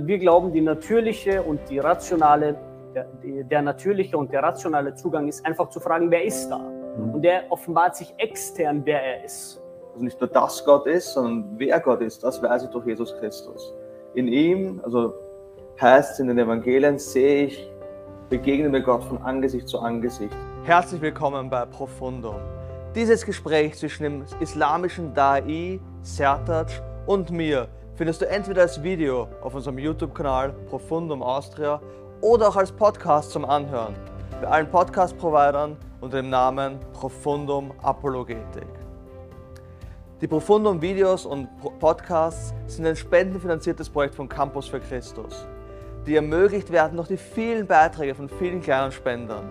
Wir glauben, die natürliche und die rationale, der, der natürliche und der rationale Zugang ist einfach zu fragen, wer ist da? Mhm. Und der offenbart sich extern, wer er ist. Also nicht nur, dass Gott ist, sondern wer Gott ist, das weiß ich durch Jesus Christus. In ihm, also heißt es in den Evangelien, sehe ich, begegne mir Gott von Angesicht zu Angesicht. Herzlich willkommen bei Profundum. Dieses Gespräch zwischen dem islamischen Dai, Sertac und mir findest du entweder als Video auf unserem YouTube-Kanal Profundum Austria oder auch als Podcast zum Anhören bei allen Podcast-Providern unter dem Namen Profundum Apologetik. Die Profundum-Videos und Podcasts sind ein spendenfinanziertes Projekt von Campus für Christus, die ermöglicht werden durch die vielen Beiträge von vielen kleinen Spendern.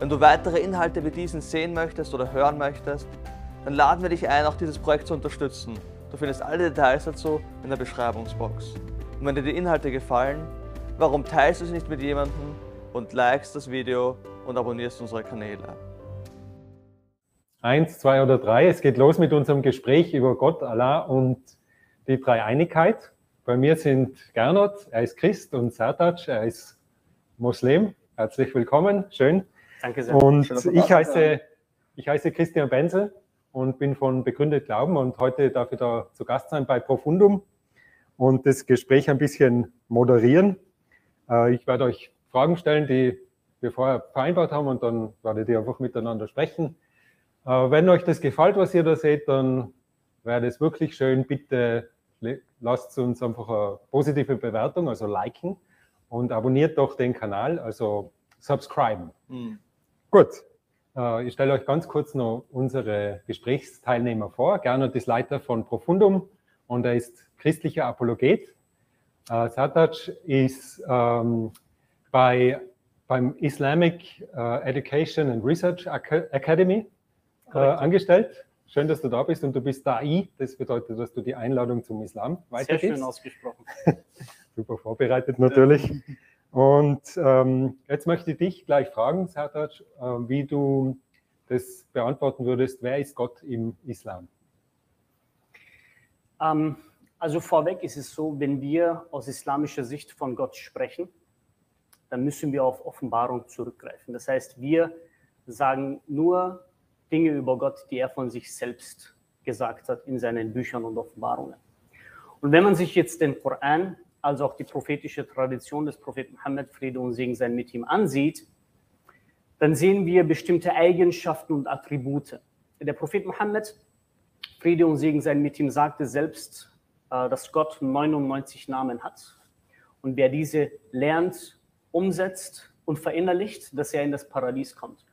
Wenn du weitere Inhalte wie diesen sehen möchtest oder hören möchtest, dann laden wir dich ein, auch dieses Projekt zu unterstützen Du findest alle Details dazu in der Beschreibungsbox. Und wenn dir die Inhalte gefallen, warum teilst du sie nicht mit jemandem und likest das Video und abonnierst unsere Kanäle? Eins, zwei oder drei. Es geht los mit unserem Gespräch über Gott, Allah und die Dreieinigkeit. Bei mir sind Gernot, er ist Christ und Sertac, er ist Muslim. Herzlich willkommen, schön. Danke sehr. Und ich heiße, ich heiße Christian Benzel und bin von Begründet Glauben und heute darf ich da zu Gast sein bei Profundum und das Gespräch ein bisschen moderieren. Äh, ich werde euch Fragen stellen, die wir vorher vereinbart haben und dann werdet ihr einfach miteinander sprechen. Äh, wenn euch das gefällt, was ihr da seht, dann wäre das wirklich schön. Bitte lasst uns einfach eine positive Bewertung, also liken und abonniert doch den Kanal, also subscriben. Mhm. Gut, äh, ich stelle euch ganz kurz noch unsere Gesprächsteilnehmer vor. Gernot ist Leiter von Profundum und er ist christlicher Apologet. Äh, ist ähm, bei, beim Islamic äh, Education and Research Academy äh, angestellt. Schön, dass du da bist und du bist DAI. Das bedeutet, dass du die Einladung zum Islam weitergibst. Sehr schön ausgesprochen. Super vorbereitet natürlich. Und ähm, jetzt möchte ich dich gleich fragen, Sertac, äh, wie du das beantworten würdest. Wer ist Gott im Islam? Ähm, also vorweg ist es so, wenn wir aus islamischer Sicht von Gott sprechen, dann müssen wir auf Offenbarung zurückgreifen. Das heißt, wir sagen nur Dinge über Gott, die er von sich selbst gesagt hat in seinen Büchern und Offenbarungen. Und wenn man sich jetzt den Koran als auch die prophetische Tradition des Propheten Muhammad, Friede und Segen sein mit ihm, ansieht, dann sehen wir bestimmte Eigenschaften und Attribute. Der Prophet Muhammad, Friede und Segen sein mit ihm, sagte selbst, äh, dass Gott 99 Namen hat. Und wer diese lernt, umsetzt und verinnerlicht, dass er in das Paradies kommt.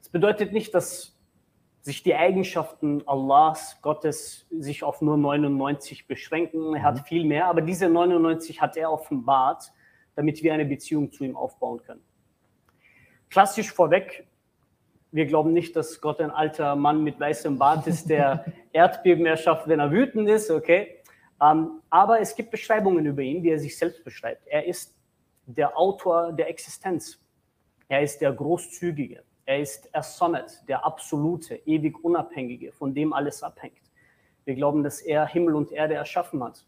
Das bedeutet nicht, dass sich die Eigenschaften Allahs, Gottes, sich auf nur 99 beschränken. Er hat mhm. viel mehr, aber diese 99 hat er offenbart, damit wir eine Beziehung zu ihm aufbauen können. Klassisch vorweg, wir glauben nicht, dass Gott ein alter Mann mit weißem Bart ist, der Erdbeben erschafft, wenn er wütend ist, okay? Ähm, aber es gibt Beschreibungen über ihn, wie er sich selbst beschreibt. Er ist der Autor der Existenz. Er ist der Großzügige. Er ist As-Samad, der absolute, ewig Unabhängige, von dem alles abhängt. Wir glauben, dass er Himmel und Erde erschaffen hat.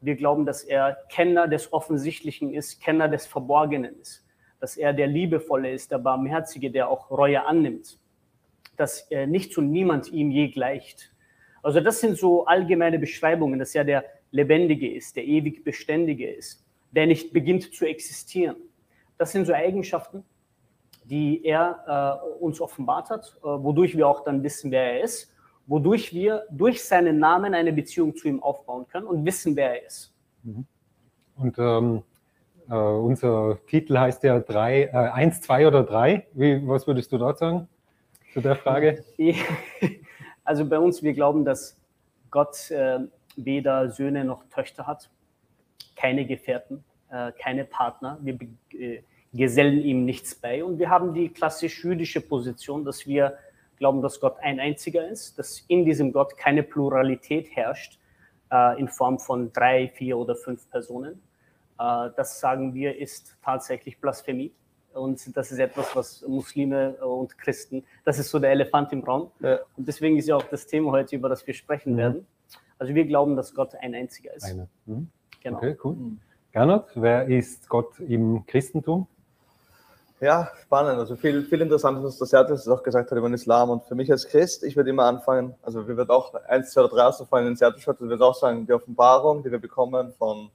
Wir glauben, dass er Kenner des Offensichtlichen ist, Kenner des Verborgenen ist. Dass er der Liebevolle ist, der Barmherzige, der auch Reue annimmt. Dass er nichts und niemand ihm je gleicht. Also das sind so allgemeine Beschreibungen, dass er der Lebendige ist, der ewig Beständige ist, der nicht beginnt zu existieren. Das sind so Eigenschaften, die er äh, uns offenbart hat, äh, wodurch wir auch dann wissen, wer er ist, wodurch wir durch seinen Namen eine Beziehung zu ihm aufbauen können und wissen, wer er ist. Mhm. Und ähm, äh, unser Titel heißt ja drei, äh, eins, zwei oder drei. Wie, was würdest du dort sagen zu der Frage? Also bei uns, wir glauben, dass Gott äh, weder Söhne noch Töchter hat, keine Gefährten, äh, keine Partner. Wir gesellen ihm nichts bei. Und wir haben die klassisch jüdische Position, dass wir glauben, dass Gott ein einziger ist, dass in diesem Gott keine Pluralität herrscht äh, in Form von drei, vier oder fünf Personen. Äh, das sagen wir ist tatsächlich Blasphemie. Und das ist etwas, was Muslime und Christen, das ist so der Elefant im Raum. Ja. Und deswegen ist ja auch das Thema heute, über das wir sprechen mhm. werden. Also wir glauben, dass Gott ein einziger ist. Eine. Mhm. Genau. Okay, cool. Mhm. Gernot, wer ist Gott im Christentum? Ja, spannend. Also viel, viel interessanter, was der Sertus auch gesagt hat über den Islam. Und für mich als Christ, ich würde immer anfangen, also wir würden auch eins, zwei drei in den Sertus hat, wir würden auch sagen, die Offenbarung, die wir bekommen von,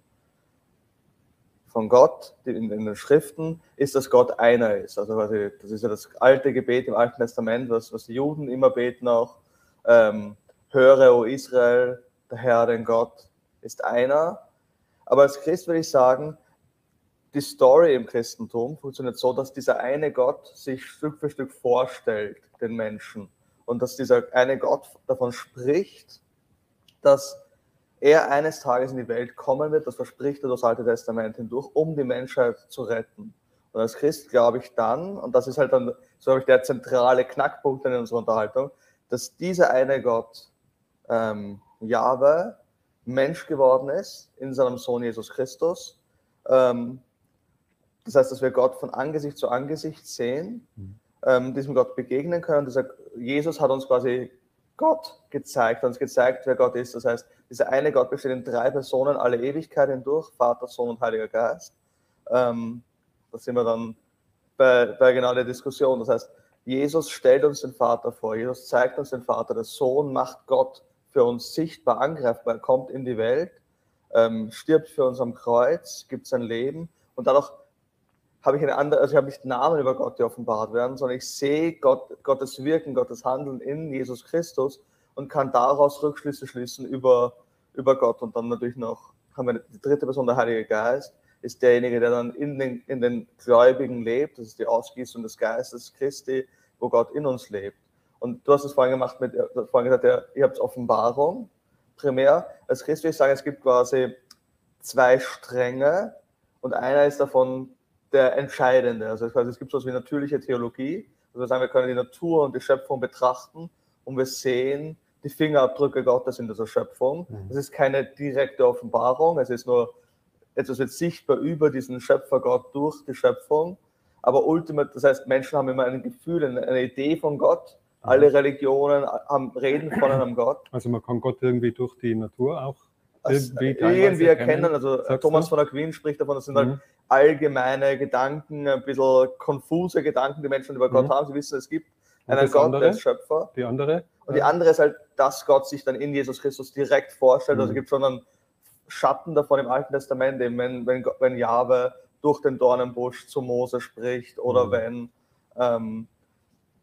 von Gott in, in, den Schriften, ist, dass Gott einer ist. Also quasi, das ist ja das alte Gebet im Alten Testament, was, was die Juden immer beten auch. Ähm, Höre, o Israel, der Herr, den Gott, ist einer. Aber als Christ würde ich sagen, die Story im Christentum funktioniert so, dass dieser eine Gott sich Stück für Stück vorstellt, den Menschen. Und dass dieser eine Gott davon spricht, dass er eines Tages in die Welt kommen wird, das verspricht er das Alte Testament hindurch, um die Menschheit zu retten. Und als Christ glaube ich dann, und das ist halt dann, so habe ich der zentrale Knackpunkt in unserer Unterhaltung, dass dieser eine Gott, ähm, Jahwe, Mensch geworden ist in seinem Sohn Jesus Christus. Ähm, das heißt, dass wir Gott von Angesicht zu Angesicht sehen, mhm. ähm, diesem Gott begegnen können. Dieser Jesus hat uns quasi Gott gezeigt, uns gezeigt, wer Gott ist. Das heißt, dieser eine Gott besteht in drei Personen alle Ewigkeit hindurch, Vater, Sohn und Heiliger Geist. Ähm, da sind wir dann bei, bei genau der Diskussion. Das heißt, Jesus stellt uns den Vater vor, Jesus zeigt uns den Vater, der Sohn macht Gott für uns sichtbar angreifbar, er kommt in die Welt, ähm, stirbt für uns am Kreuz, gibt sein Leben und dadurch habe ich eine andere, also ich habe nicht Namen über Gott, die offenbart werden, sondern ich sehe Gott, Gottes Wirken, Gottes Handeln in Jesus Christus und kann daraus Rückschlüsse schließen über, über Gott. Und dann natürlich noch haben wir die dritte Person, der Heilige Geist, ist derjenige, der dann in den, in den Gläubigen lebt. Das ist die Ausgießung des Geistes Christi, wo Gott in uns lebt. Und du hast es vorhin gemacht mit, vorhin gesagt, ja, ihr habt Offenbarung primär. Als Christ würde ich sagen, es gibt quasi zwei Stränge und einer ist davon der entscheidende. Also es gibt so etwas wie natürliche Theologie. Also wir sagen, wir können die Natur und die Schöpfung betrachten und wir sehen die Fingerabdrücke Gottes in dieser Schöpfung. Es mhm. ist keine direkte Offenbarung, es ist nur etwas wird sichtbar über diesen Schöpfer Gott durch die Schöpfung. Aber ultimat, das heißt, Menschen haben immer ein Gefühl, eine Idee von Gott alle Religionen haben, reden von einem Gott. Also man kann Gott irgendwie durch die Natur auch irgendwie, irgendwie erkennen. Also Thomas du? von Aquin spricht davon, das sind mhm. halt allgemeine Gedanken, ein bisschen konfuse Gedanken, die Menschen über Gott mhm. haben. Sie wissen, es gibt einen Gott, andere? der ist Schöpfer. Die andere? Und die andere ist halt, dass Gott sich dann in Jesus Christus direkt vorstellt. Mhm. Also es gibt schon einen Schatten davon im Alten Testament, eben wenn, wenn, wenn Jahwe durch den Dornenbusch zu Mose spricht oder mhm. wenn ähm,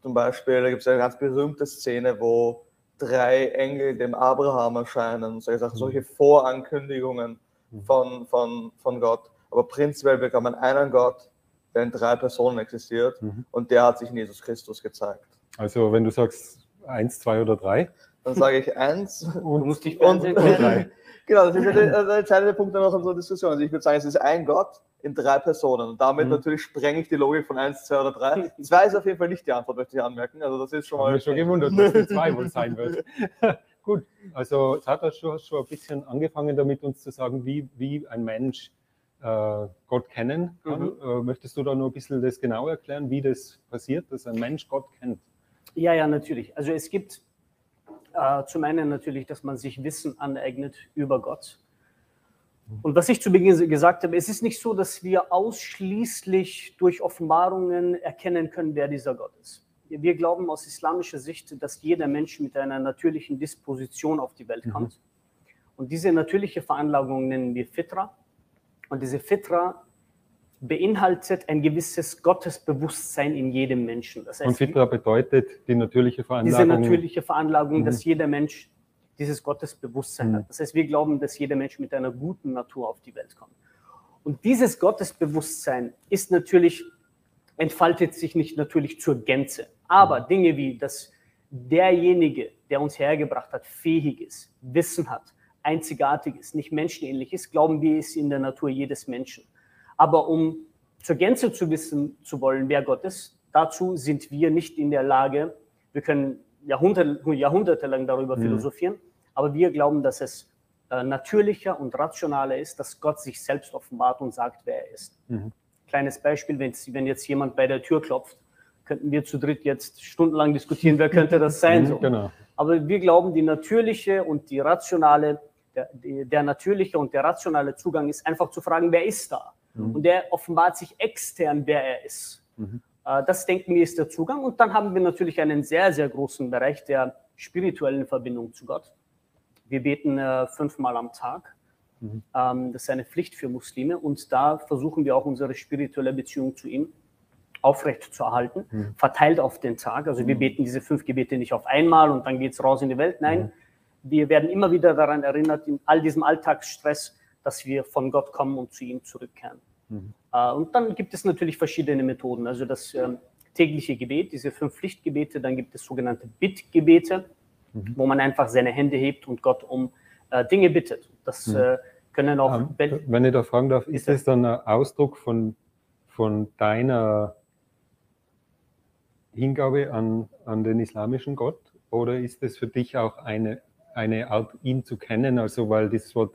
zum Beispiel, da gibt es eine ganz berühmte Szene, wo drei Engel dem Abraham erscheinen, so gesagt, mhm. solche Vorankündigungen mhm. von, von, von Gott. Aber prinzipiell bekommt man einen Gott, der in drei Personen existiert mhm. und der hat sich in Jesus Christus gezeigt. Also wenn du sagst eins, zwei oder drei? Dann sage ich eins und, du musst dich und, und drei. Genau, das ist der, der entscheidende Punkt in unserer Diskussion. Also ich würde sagen, es ist ein Gott in drei Personen. Und damit mhm. natürlich sprenge ich die Logik von 1, 2 oder 3. 2 ist auf jeden Fall nicht die Antwort, möchte ich anmerken. Also das ist schon mal. Ich habe mich schon gewundert, dass die 2 wohl sein wird. Gut, also es hat schon, schon ein bisschen angefangen damit, uns zu sagen, wie, wie ein Mensch Gott kennen kann. Mhm. Äh, möchtest du da noch ein bisschen das genau erklären, wie das passiert, dass ein Mensch Gott kennt? Ja, ja, natürlich. Also es gibt äh, zum einen natürlich, dass man sich Wissen aneignet über Gott. Und was ich zu Beginn gesagt habe, es ist nicht so, dass wir ausschließlich durch Offenbarungen erkennen können, wer dieser Gott ist. Wir glauben aus islamischer Sicht, dass jeder Mensch mit einer natürlichen Disposition auf die Welt mhm. kommt. Mhm. Und diese natürliche Veranlagung nennen wir Fitra. Und diese Fitra beinhaltet ein gewisses Gottesbewusstsein in jedem Menschen. Das heißt, und Fitra bedeutet die natürliche Veranlagung. Diese natürliche Veranlagung, mhm. dass jeder Mensch dieses Gottesbewusstsein mhm. hat. Das heißt, wir glauben, dass jeder Mensch mit einer guten Natur auf die Welt kommt. Und dieses Gottesbewusstsein ist natürlich, entfaltet sich nicht natürlich zur Gänze. Aber mhm. Dinge wie, dass derjenige, der uns hergebracht hat, fähig ist, Wissen hat, einzigartig ist, nicht menschenähnlich ist, glauben wir, ist in der Natur jedes Menschen. Aber um zur Gänze zu wissen zu wollen, wer Gott ist, dazu sind wir nicht in der Lage. Wir können Jahrhunderte, jahrhundertelang darüber mhm. philosophieren, aber wir glauben, dass es äh, natürlicher und rationaler ist, dass Gott sich selbst offenbart und sagt, wer er ist. Mhm. Kleines Beispiel, wenn, wenn jetzt jemand bei der Tür klopft, könnten wir zu dritt jetzt stundenlang diskutieren, wer könnte das sein. Mhm, so. Genau. Aber wir glauben, die natürliche und die rationale Der, der, natürliche und der rationale Zugang ist einfach zu fragen, wer ist da? Mhm. Und der offenbart sich extern, wer er ist. Mhm. Äh, das denken wir ist der Zugang. Und dann haben wir natürlich einen sehr, sehr großen Bereich der spirituellen Verbindung zu Gott. Wir beten äh, fünfmal am Tag. Mhm. Ähm, das ist eine Pflicht für Muslime. Und da versuchen wir auch unsere spirituelle Beziehung zu ihm aufrecht zu erhalten, mhm. verteilt auf den Tag. Also wir mhm. beten diese fünf Gebete nicht auf einmal und dann geht es raus in die Welt. Nein, mhm. Wir werden immer wieder daran erinnert, in all diesem Alltagsstress, dass wir von Gott kommen und zu ihm zurückkehren. Mhm. Äh, und dann gibt es natürlich verschiedene Methoden. Also das ähm, tägliche Gebet, diese fünf Pflichtgebete, dann gibt es sogenannte Bittgebete, mhm. wo man einfach seine Hände hebt und Gott um äh, Dinge bittet. Das mhm. äh, können auch. Ähm, wenn ich da fragen darf, ist das dann ein Ausdruck von, von deiner Hingabe an, an den islamischen Gott? Oder ist es für dich auch eine, eine Art, ihn zu kennen? Also, weil das Wort,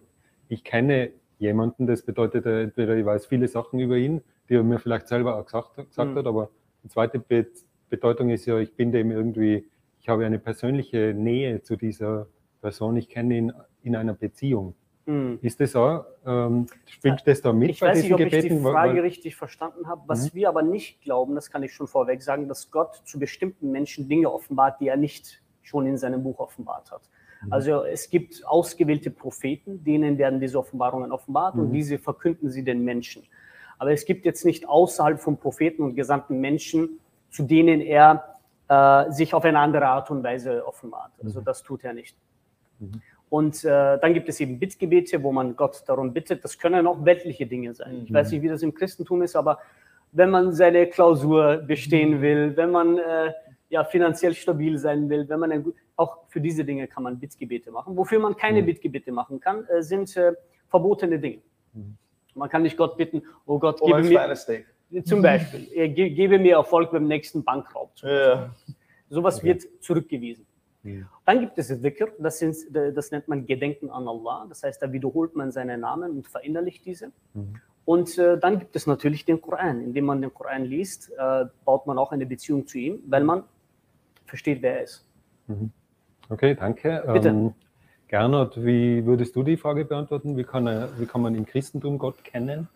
ich kenne jemanden, das bedeutet entweder, ich weiß viele Sachen über ihn, die er mir vielleicht selber auch gesagt, gesagt mhm. hat, aber die zweite Be Bedeutung ist ja, ich bin dem irgendwie, ich habe eine persönliche Nähe zu dieser Person, ich kenne ihn in einer Beziehung. Mhm. Ist das auch, ähm, spielt das da mit ich bei weiß diesen nicht, ob Gebeten? Ich die Frage weil, richtig verstanden habe. Was mhm. wir aber nicht glauben, das kann ich schon vorweg sagen, dass Gott zu bestimmten Menschen Dinge offenbart, die er nicht schon in seinem Buch offenbart hat. Mhm. Also es gibt ausgewählte Propheten, denen werden diese Offenbarungen offenbart und mhm. diese verkünden sie den Menschen. Aber es gibt jetzt nicht außerhalb von Propheten und gesamten Menschen, zu denen er äh, sich auf eine andere Art und Weise offenbart. Also mhm. das tut er nicht. Mhm. Und äh, dann gibt es eben Bittgebete, wo man Gott darum bittet. Das können auch weltliche Dinge sein. Mhm. Ich weiß nicht, wie das im Christentum ist, aber wenn man seine Klausur bestehen mhm. will, wenn man äh, ja, finanziell stabil sein will, wenn man ein, auch für diese Dinge kann man Bittgebete machen. Wofür man keine mhm. Bittgebete machen kann, äh, sind äh, verbotene Dinge. Mhm. Man kann nicht Gott bitten, oh Gott, oh, gebe mir, zum Beispiel, äh, ge gebe mir Erfolg beim nächsten Bankraub. Ja. Sowas okay. wird zurückgewiesen. Ja. Dann gibt es Dhikr, das, sind, das, nennt man Gedenken an Allah. Das heißt, da wiederholt man seine Namen und verinnerlicht diese. Mhm. Und äh, dann gibt es natürlich den Koran. Indem man den Koran liest, äh, baut man auch eine Beziehung zu ihm, weil man versteht, wer er ist. Mhm. Okay, danke. Bitte. Ähm, Gernot, wie würdest du die Frage beantworten? Wie kann, er, wie kann man im Christentum Gott kennen?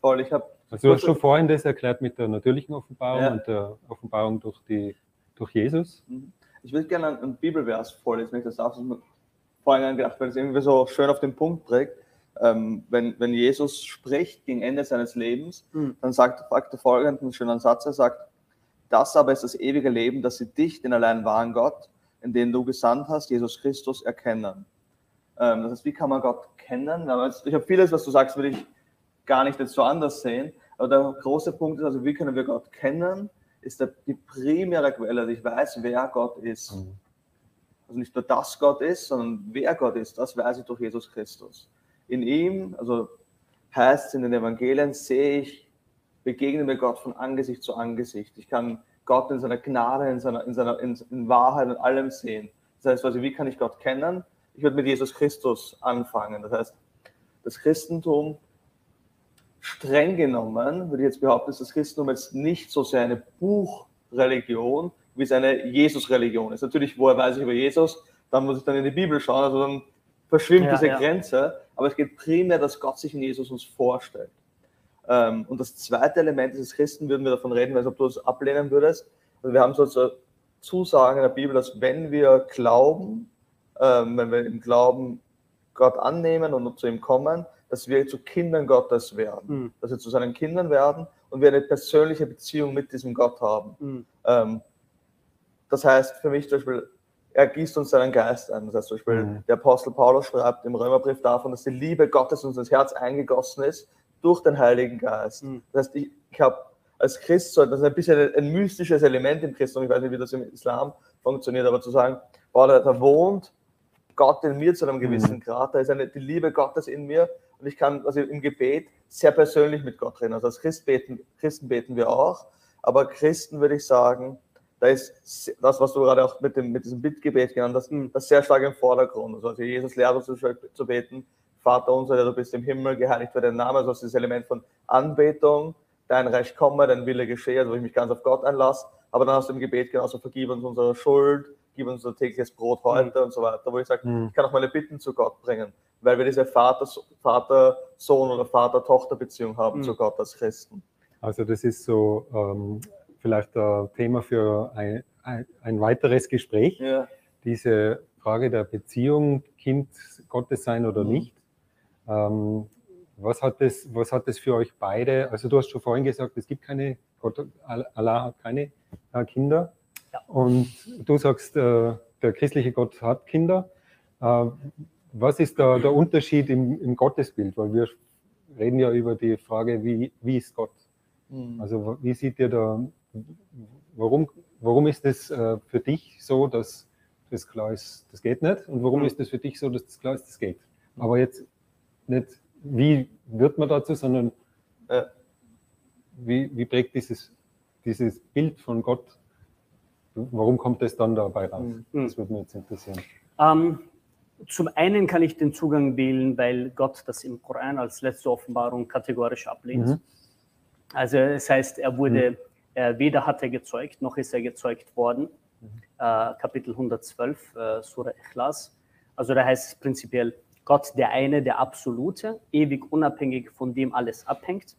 Voll, ich habe. Also du hast schon vorhin das erklärt mit der natürlichen Offenbarung ja. und der Offenbarung durch, die, durch Jesus. Mhm. Ich würde gerne einen Bibelvers vorlesen, wenn ich das darf. Das vorhin gedacht, weil es irgendwie so schön auf den Punkt trägt. Ähm, wenn, wenn Jesus spricht gegen Ende seines Lebens, mhm. dann sagt, fragt er folgenden schönen Satz. Er sagt, das aber ist das ewige Leben, dass sie dich, den allein wahren Gott, in den du gesandt hast, Jesus Christus, erkennen. Ähm, das heißt, wie kann man Gott kennen? Ich habe vieles, was du sagst, würde ich gar nicht jetzt so anders sehen. Aber der große Punkt ist also, wie können wir Gott kennen? ist der, die primäre Quelle, dass ich weiß, wer Gott ist. Mhm. Also nicht nur, dass Gott ist, sondern wer Gott ist, das weiß ich durch Jesus Christus. In ihm, also heißt es in den Evangelien, sehe ich, begegne mir Gott von Angesicht zu Angesicht. Ich kann Gott in seiner Gnade, in seiner, in seiner in, in Wahrheit und allem sehen. Das heißt, also, wie kann ich Gott kennen? Ich würde mit Jesus Christus anfangen. Das heißt, das Christentum streng genommen, würde ich jetzt behaupten, ist das Christentum jetzt nicht so sehr eine Buchreligion, wie es eine Jesus-Religion ist. Natürlich, woher weiß ich über Jesus? Dann muss ich dann in die Bibel schauen, also dann verschwimmt ja, diese ja. Grenze. Aber es geht primär, dass Gott sich in Jesus uns vorstellt. Ähm, und das zweite Element dieses Christen, würden wir davon reden, weil ob du es ablehnen würdest. Also wir haben so Zusagen in der Bibel, dass wenn wir glauben, ähm, wenn wir im Glauben Gott annehmen und zu ihm kommen, dass wir zu Kindern Gottes werden, mhm. dass wir zu seinen Kindern werden und wir eine persönliche Beziehung mit diesem Gott haben. Mhm. Ähm, das heißt für mich zum Beispiel, er gießt uns seinen Geist ein. Das heißt zum Beispiel, mhm. der Apostel Paulus schreibt im Römerbrief davon, dass die Liebe Gottes uns ins Herz eingegossen ist durch den Heiligen Geist. Mhm. Das heißt, ich, ich habe als Christ, das ist ein bisschen ein, mystisches Element im Christentum, ich weiß nicht, wie das im Islam funktioniert, aber zu sagen, boah, da, da wohnt Gott in mir zu einem gewissen mhm. Grad, da ist eine, die Liebe Gottes in mir und ich kann also im Gebet sehr persönlich mit Gott reden. Also als Christ beten, Christen beten wir auch, aber Christen würde ich sagen, da ist das, was du gerade auch mit, dem, mit diesem Bittgebet genannt hast, hm. das sehr stark im Vordergrund. Also, also Jesus lehrt uns zu beten, Vater unser, der du bist im Himmel, geheiligt wird dein Name, also das Element von Anbetung, dein Reich komme, dein Wille geschehe, also wo ich mich ganz auf Gott einlasse, aber dann hast du im Gebet genauso, vergib uns unsere Schuld, gib uns unser tägliches Brot heute und so weiter, wo ich sage, Mhm. ich kann auch meine Bitten zu Gott bringen, weil wir diese Vater- Vater-Sohn- oder Vater-Tochter-Beziehung haben Mhm. zu Gott als Christen. Also das ist so ähm, vielleicht ein Thema für ein, ein, ein weiteres Gespräch, Ja. diese Frage der Beziehung, Kind Gottes sein oder Mhm. nicht. Ähm, was, hat das, was hat das für euch beide? Also du hast schon vorhin gesagt, es gibt keine, Gott, Allah hat keine äh, Kinder. Ja. Und du sagst, äh, der christliche Gott hat Kinder. Äh, was ist da der Unterschied im, im Gottesbild? Weil wir reden ja über die Frage, wie, wie ist Gott? Mhm. Also wie sieht ihr da, warum, warum ist es äh, für dich so, dass das klar ist, das geht nicht? Und warum Mhm. ist es für dich so, dass das klar ist, das geht? Aber jetzt nicht, wie wird man dazu, sondern Ja. wie, wie prägt dieses, dieses Bild von Gott, warum kommt das dann dabei raus? Mhm. Das würde mich jetzt interessieren. Ähm, zum einen kann ich den Zugang wählen, weil Gott das im Koran als letzte Offenbarung kategorisch ablehnt. Mhm. Also es heißt, er wurde, äh, weder hat er gezeugt, noch ist er gezeugt worden. Äh, Kapitel 112, äh, Surah Ikhlas. Also da heißt es prinzipiell, Gott der eine, der Absolute, ewig unabhängig von dem alles abhängt.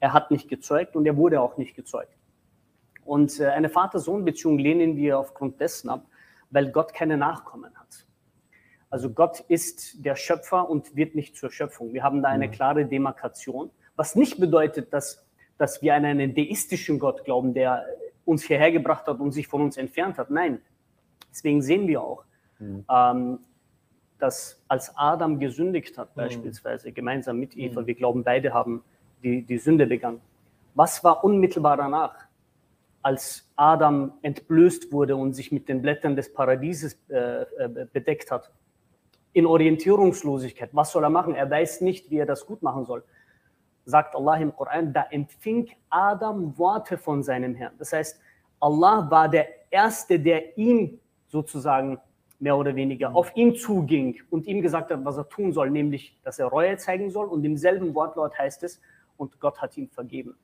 Er hat nicht gezeugt und er wurde auch nicht gezeugt. Und äh, eine Vater-Sohn-Beziehung lehnen wir aufgrund dessen ab, weil Gott keine Nachkommen hat. Also Gott ist der Schöpfer und wird nicht zur Schöpfung. Wir haben da eine klare Demarkation, was nicht bedeutet, dass, dass wir an einen deistischen Gott glauben, der uns hierher gebracht hat und sich von uns entfernt hat. Nein, deswegen sehen wir auch, ähm, dass als Adam gesündigt hat, beispielsweise gemeinsam mit Eva, wir glauben, beide haben die, die Sünde begangen. Was war unmittelbar danach? als Adam entblößt wurde und sich mit den Blättern des Paradieses äh, äh, bedeckt hat, in Orientierungslosigkeit, was soll er machen? Er weiß nicht, wie er das gut machen soll. Sagt Allah im Koran, da empfing Adam Worte von seinem Herrn. Das heißt, Allah war der Erste, der ihn sozusagen mehr oder weniger auf ihn zuging und ihm gesagt hat, was er tun soll, nämlich, dass er Reue zeigen soll. Und im selben Wortlaut heißt es, und Gott hat ihm vergeben.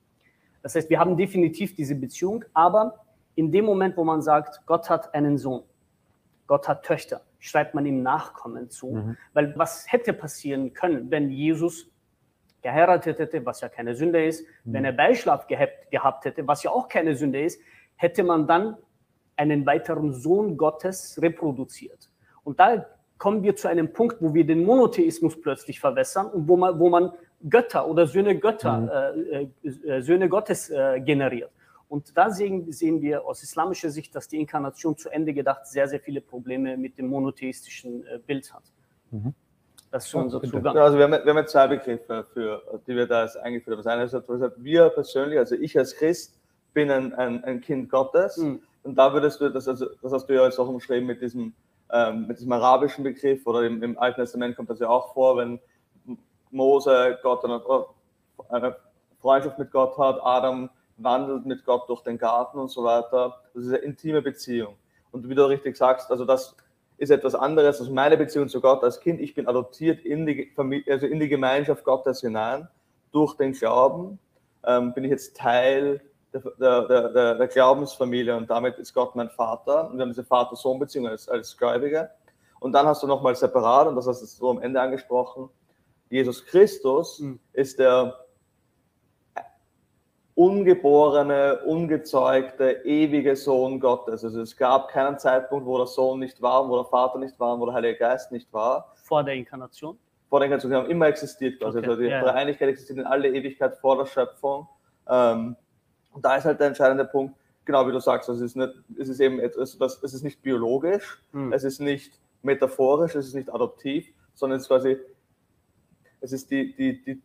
Das heißt, wir haben definitiv diese Beziehung, aber in dem Moment, wo man sagt, Gott hat einen Sohn, Gott hat Töchter, schreibt man ihm Nachkommen zu. Weil was hätte passieren können, wenn Jesus geheiratet hätte, was ja keine Sünde ist, wenn er Beischlaf gehabt, gehabt hätte, was ja auch keine Sünde ist, hätte man dann einen weiteren Sohn Gottes reproduziert. Und da kommen wir zu einem Punkt, wo wir den Monotheismus plötzlich verwässern und wo man, wo man Götter oder Söhne Götter, äh, äh, Söhne Gottes äh, generiert. Und da sehen, sehen wir aus islamischer Sicht, dass die Inkarnation zu Ende gedacht sehr, sehr viele Probleme mit dem monotheistischen äh, Bild hat. Das ist so unser. Zugang. Also wir haben, wir haben jetzt zwei Begriffe, für, die wir da jetzt eingeführt haben. Das eine ist, dass wir gesagt, wir persönlich, also ich als Christ, bin ein, ein, ein Kind Gottes. Mhm. Und da würdest du, das, also, das hast du ja jetzt auch umschrieben mit diesem, ähm, mit diesem arabischen Begriff oder im, im Alten Testament kommt das ja auch vor, wenn Mose Gott eine, Freundschaft mit Gott hat, Adam wandelt mit Gott durch den Garten und so weiter. Das ist eine intime Beziehung. Und wie du richtig sagst, also das ist etwas anderes als meine Beziehung zu Gott als Kind. Ich bin adoptiert in die, Familie, also in die Gemeinschaft Gottes hinein. Durch den Glauben ähm, bin ich jetzt Teil der, der, der, der, Glaubensfamilie und damit ist Gott mein Vater. Und wir haben diese Vater-Sohn-Beziehung als, als Gläubige. Und dann hast du nochmal separat, und das hast du so am Ende angesprochen, Jesus Christus Mhm. ist der ungeborene, ungezeugte, ewige Sohn Gottes. Also es gab keinen Zeitpunkt, wo der Sohn nicht war, wo der Vater nicht war, wo der Heilige Geist nicht war. Vor der Inkarnation. Vor der Inkarnation haben immer existiert quasi. Okay, Also die ja, ja. Dreieinigkeit existiert in aller Ewigkeit vor der Schöpfung. Ähm, und da ist halt der entscheidende Punkt, genau wie du sagst, es ist, nicht, es ist eben etwas, das, es ist nicht biologisch, Hm. es ist nicht metaphorisch, es ist nicht adoptiv, sondern es ist quasi, es ist die, die, die,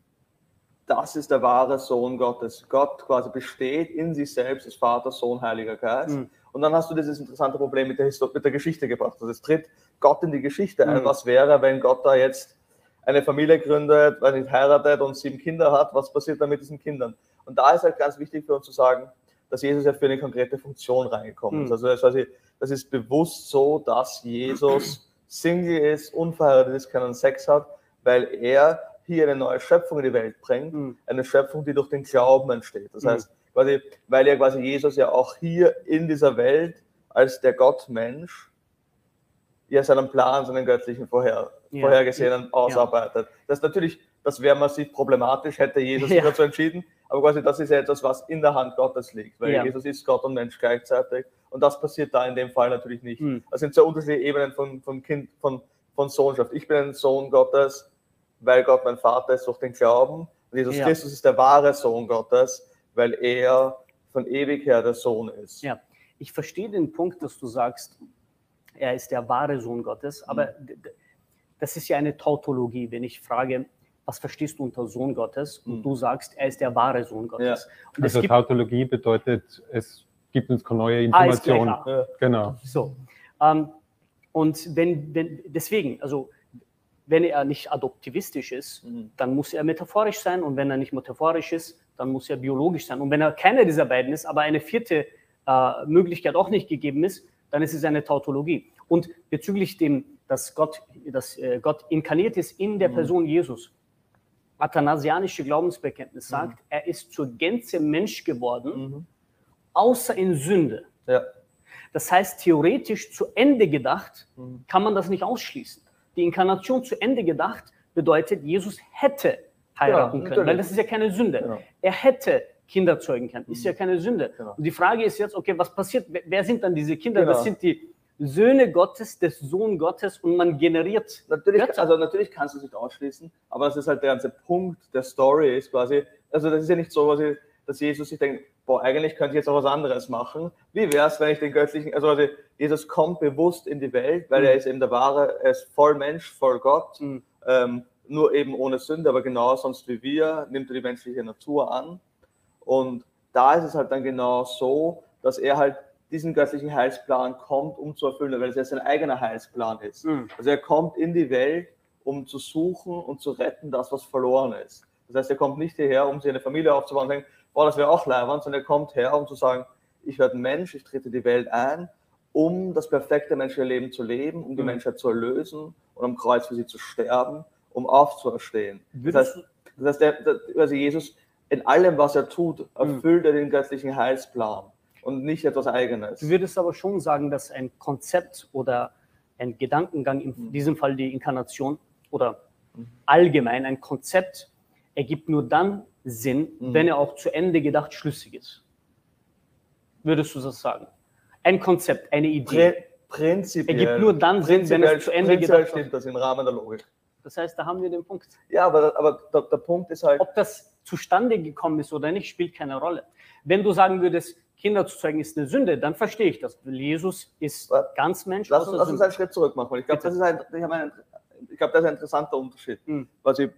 das ist der wahre Sohn Gottes. Gott quasi besteht in sich selbst, ist Vater, Sohn, Heiliger Geist. Mhm. Und dann hast du dieses interessante Problem mit der, Histo- mit der Geschichte gebracht. Also es tritt Gott in die Geschichte ein. Mhm. Was wäre, wenn Gott da jetzt eine Familie gründet, weil nicht heiratet und sieben Kinder hat? Was passiert dann mit diesen Kindern? Und da ist halt ganz wichtig für uns zu sagen, dass Jesus ja für eine konkrete Funktion reingekommen ist. Mhm. Also das, heißt, das ist bewusst so, dass Jesus Single ist, unverheiratet ist, keinen Sex hat, weil er hier eine neue Schöpfung in die Welt bringt, Mhm. eine Schöpfung, die durch den Glauben entsteht. Das Mhm. heißt, quasi, weil ja quasi Jesus ja auch hier in dieser Welt als der Gottmensch ja seinen Plan, seinen göttlichen vorher, Ja. vorhergesehenen ausarbeitet. Das ist natürlich, das wäre massiv problematisch, hätte Jesus sich Ja. dazu entschieden, aber quasi das ist etwas, was in der Hand Gottes liegt, weil Ja. Jesus ist Gott und Mensch gleichzeitig und das passiert da in dem Fall natürlich nicht. Mhm. Das sind zwei unterschiedliche Ebenen von, von Kind, von, von Sohnschaft. Ich bin ein Sohn Gottes, weil Gott mein Vater ist durch den Glauben. Und Jesus Ja. Christus ist der wahre Sohn Gottes, weil er von ewig her der Sohn ist. Ja, ich verstehe den Punkt, dass du sagst, er ist der wahre Sohn Gottes, aber Mhm. das ist ja eine Tautologie, wenn ich frage, was verstehst du unter Sohn Gottes? Und Mhm. du sagst, er ist der wahre Sohn Gottes. Und es Also gibt Tautologie bedeutet, es gibt uns keine neue A ist gleich Information. A. Ja. Genau. So. Ähm, und wenn, wenn, deswegen, also wenn er nicht adoptivistisch ist, Mhm. dann muss er metaphorisch sein und wenn er nicht metaphorisch ist, dann muss er biologisch sein. Und wenn er keiner dieser beiden ist, aber eine vierte äh, Möglichkeit auch nicht gegeben ist, dann ist es eine Tautologie. Und bezüglich dem, dass Gott, dass, äh, Gott inkarniert ist in der Mhm. Person Jesus, athanasianische Glaubensbekenntnis sagt, er ist zur Gänze Mensch geworden, Mhm. außer in Sünde. Ja. Das heißt, theoretisch zu Ende gedacht, Mhm. kann man das nicht ausschließen. Die Inkarnation zu Ende gedacht bedeutet, Jesus hätte heiraten können, natürlich. weil das ist ja keine Sünde. Genau. Er hätte Kinder zeugen können, ist ja keine Sünde. Genau. Und die Frage ist jetzt, okay, was passiert? Wer- Wer sind dann diese Kinder? Genau. Das sind die Söhne Gottes, des Sohn Gottes und man generiert. Natürlich, Götter. also natürlich kannst du es nicht ausschließen, aber das ist halt der ganze Punkt der Story ist quasi, also das ist ja nicht so, quasi, dass Jesus sich denkt, boah, eigentlich könnte ich jetzt auch was anderes machen. Wie wäre es, wenn ich den göttlichen, also quasi, Jesus kommt bewusst in die Welt, weil Mhm. er ist eben der wahre, er ist voll Mensch, voll Gott, Mhm. ähm, nur eben ohne Sünde, aber genau sonst wie wir, nimmt er die menschliche Natur an. Und da ist es halt dann genau so, dass er halt diesen göttlichen Heilsplan kommt, um zu erfüllen, weil es ja sein eigener Heilsplan ist. Mhm. Also er kommt in die Welt, um zu suchen und zu retten, das, was verloren ist. Das heißt, er kommt nicht hierher, um sich eine Familie aufzubauen und denkt, boah, das wäre auch leibend, sondern er kommt her, um zu sagen, ich werde Mensch, ich trete die Welt ein, um das perfekte menschliche Leben zu leben, um die Mhm. Menschheit zu erlösen und am Kreuz für sie zu sterben, um aufzuerstehen. Das heißt, das heißt der, der, also Jesus, in allem, was er tut, erfüllt er den göttlichen Heilsplan und nicht etwas Eigenes. Du würdest aber schon sagen, dass ein Konzept oder ein Gedankengang, in Mhm. diesem Fall die Inkarnation oder allgemein ein Konzept, ergibt nur dann Sinn, Mhm. wenn er auch zu Ende gedacht schlüssig ist. Würdest du das sagen? Ein Konzept, eine Idee. Prä prinzipiell, Ergibt nur dann Sinn, wenn es zu Ende gedacht wird. stimmt das im Rahmen der Logik. Das heißt, da haben wir den Punkt. Ja, aber, aber der, der Punkt ist halt, Ob das zustande gekommen ist oder nicht, spielt keine Rolle. Wenn du sagen würdest, Kinder zu zeugen ist eine Sünde, dann verstehe ich das. Jesus ist ganz Mensch. lass uns, lass uns einen Schritt zurück machen. Ich glaube, das ist ein, ich ich glaube, das ist ein interessanter Unterschied. Hm. Quasi,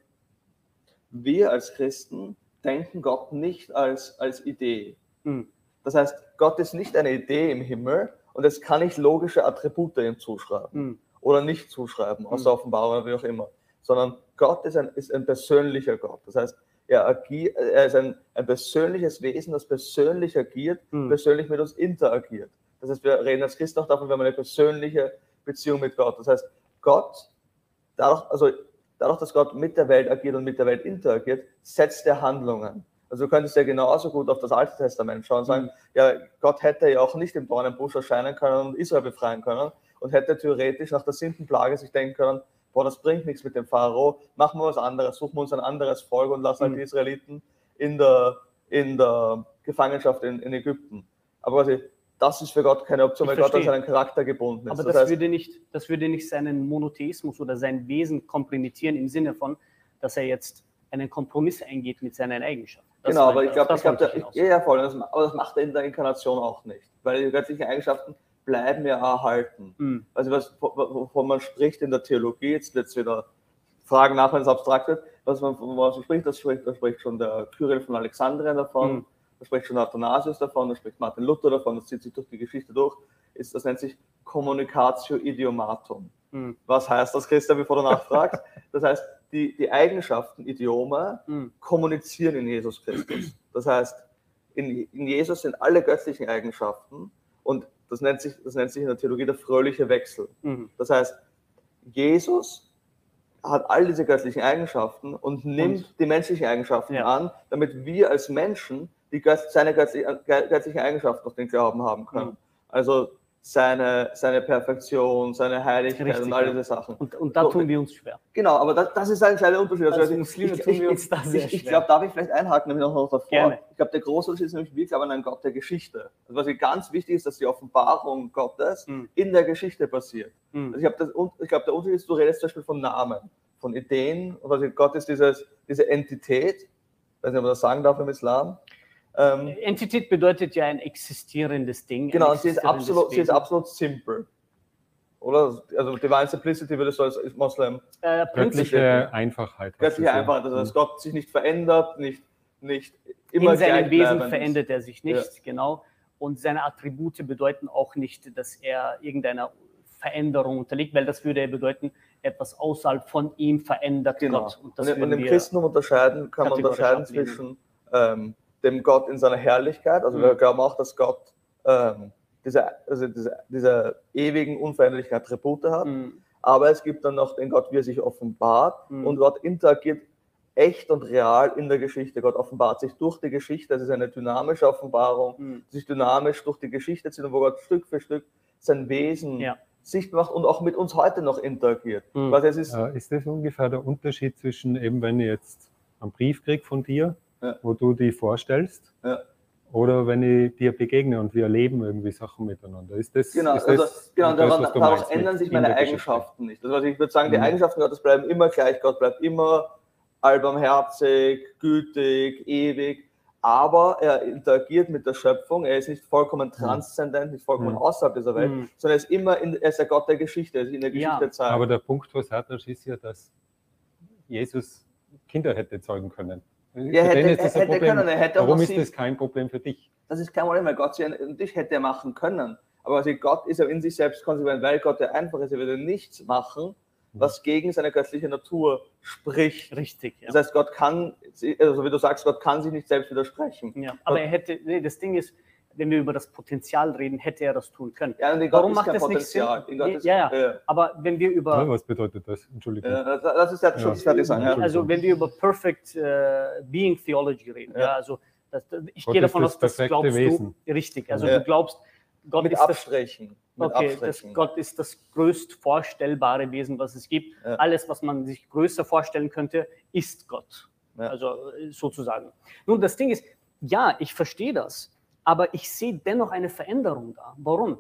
wir als Christen denken Gott nicht als, als Idee. Hm. Das heißt, Gott ist nicht eine Idee im Himmel und es kann nicht logische Attribute ihm zuschreiben Hm. oder nicht zuschreiben, aus Hm. der Offenbarung oder wie auch immer, sondern Gott ist ein, ist ein persönlicher Gott. Das heißt, er, agiert, er ist ein, ein persönliches Wesen, das persönlich agiert, Hm. persönlich mit uns interagiert. Das heißt, wir reden als Christen auch davon, wir haben eine persönliche Beziehung mit Gott. Das heißt, Gott, dadurch, also dadurch, dass Gott mit der Welt agiert und mit der Welt interagiert, setzt er Handlungen. Also du könntest ja genauso gut auf das Alte Testament schauen und sagen, ja, Gott hätte ja auch nicht im Dornenbusch erscheinen können und Israel befreien können und hätte theoretisch nach der siebten Plage sich denken können, boah, das bringt nichts mit dem Pharao, machen wir was anderes, suchen wir uns ein anderes Volk und lassen halt Mhm. die Israeliten in der, in der Gefangenschaft in, in Ägypten. Aber quasi, das ist für Gott keine Option, Ich weil Gott an verstehe. seinen Charakter gebunden ist. Aber das das, heißt, würde nicht, das würde nicht seinen Monotheismus oder sein Wesen kompromittieren im Sinne von, dass er jetzt einen Kompromiss eingeht mit seinen Eigenschaften. Das genau, aber ich glaube, das ich glaub, wollte der- hinaus. ja, ja, voll, das, aber das macht er in der Inkarnation auch nicht, weil die göttlichen Eigenschaften bleiben ja erhalten. Hm. Also was, wovon man spricht in der Theologie, jetzt jetzt wieder Fragen nach, wenn es abstrakt wird, was man, wovon man spricht, das spricht, da spricht schon der Kyrill von Alexandrien davon, Mhm. da spricht schon Athanasius davon, da spricht Martin Luther davon, das zieht sich durch die Geschichte durch, ist, das nennt sich Communicatio Idiomatum. Hm. Was heißt das, Christian, bevor du nachfragst? Das heißt, die, die Eigenschaften, Idiome, Hm. kommunizieren in Jesus Christus. Das heißt, in, in Jesus sind alle göttlichen Eigenschaften und das nennt, sich, das nennt sich in der Theologie der fröhliche Wechsel. Hm. Das heißt, Jesus hat all diese göttlichen Eigenschaften und nimmt die menschlichen Eigenschaften Ja. an, damit wir als Menschen die seine göttlichen, göttlichen Eigenschaften durch den Glauben haben können. Mhm. Also seine, seine Perfektion, seine Heiligkeit Richtig, und all diese Sachen. Und, und da So, tun wir uns schwer. Genau, aber das, das ist ein kleiner Unterschied. Also Als ich- Muslime ich, tun wir uns da sehr ich, ich glaube, darf ich vielleicht einhaken, nämlich noch davor. Gerne. Ich glaube, der große Unterschied ist nämlich, wir glauben an einen Gott der Geschichte. Also was ganz wichtig ist, dass die Offenbarung Gottes Mhm. in der Geschichte passiert. Mhm. Also ich, glaube, der Unterschied ist, du redest zum Beispiel von Namen, von Ideen. Und also Gott ist dieses, diese Entität, ich weiß nicht, ob man das sagen darf im Islam. Ähm, Entität bedeutet ja ein existierendes Ding. ein genau, und sie ist, absolut, sie ist absolut simple. Oder? Also Divine Simplicity würdest du als Moslem Äh, Göttliche Einfachheit. göttliche so. Einfachheit, also dass Mhm. Gott sich nicht verändert, nicht, nicht immer in seinem Wesen verändert er sich nicht, genau. Und seine Attribute bedeuten auch nicht, dass er irgendeiner Veränderung unterliegt, weil das würde ja bedeuten, etwas außerhalb von ihm verändert Genau. Gott. Und Und, das und würden im wir, Christentum unterscheiden, kann man unterscheiden ablehnen. zwischen ähm, dem Gott in seiner Herrlichkeit, also Mhm. wir glauben auch, dass Gott ähm, diese, also diese, diese ewigen, unveränderlichen Attribute hat, Mhm. aber es gibt dann noch den Gott, wie er sich offenbart Mhm. und Gott interagiert echt und real in der Geschichte. Gott offenbart sich durch die Geschichte, das ist eine dynamische Offenbarung, Mhm. die sich dynamisch durch die Geschichte zieht und wo Gott Stück für Stück sein Wesen Ja. sichtbar macht und auch mit uns heute noch interagiert. Mhm. Weil es ist, Ist das ungefähr der Unterschied zwischen eben, wenn ich jetzt einen Brief kriege von dir, Ja. wo du die vorstellst, Ja. oder wenn ich dir begegne und wir erleben irgendwie Sachen miteinander? Ist das, Genau, ist also, das genau das, daran, was daraus ändern sich in meine? Eigenschaften nicht. Also ich würde sagen, die Mhm. Eigenschaften Gottes bleiben immer gleich. Gott bleibt immer allbarmherzig, gütig, ewig. Aber er interagiert mit der Schöpfung. Er ist nicht vollkommen transzendent, nicht vollkommen Mhm. außerhalb dieser Welt, Mhm. sondern er ist immer in, er ist der Gott der Geschichte, er ist in der Ja, Geschichte zeigt. Aber der Punkt von Sartre ist ja, dass Jesus Kinder hätte zeugen können. Er Für hätte, ist das hätte können, er hätte Warum ist das kein Problem für dich? Das ist kein Problem, weil Gott sie und dich hätte machen können. Aber also Gott ist ja in sich selbst konsequent, weil Gott der einfach ist. Er würde nichts machen, was gegen seine göttliche Natur spricht. Richtig, ja. Das heißt, Gott kann, also wie du sagst, Gott kann sich nicht selbst widersprechen. ja. Aber er hätte, nee, das Ding ist, wenn wir über das Potenzial reden, hätte er das tun können. Ja, Warum macht das nicht Sinn? Potenzial. Nee, ist, ja, ja. ja. Aber wenn wir über was bedeutet das? Entschuldigung. Ja, das- das ist ja schon Ja. fertig sagen. Ja. Also wenn wir über Perfect äh, Being Theology reden, ja, Ja. also das, ich Gott gehe davon das aus, das perfekte glaubst Wesen. du richtig. Also Ja. du glaubst, Gott Mit ist das, Abstrichen. Mit okay, das. Gott ist das größt vorstellbare Wesen, was es gibt. Ja. Alles, was man sich größer vorstellen könnte, ist Gott. Ja. Also sozusagen. Nun, das Ding ist, ja, ich verstehe das, aber ich sehe dennoch eine Veränderung da. Warum?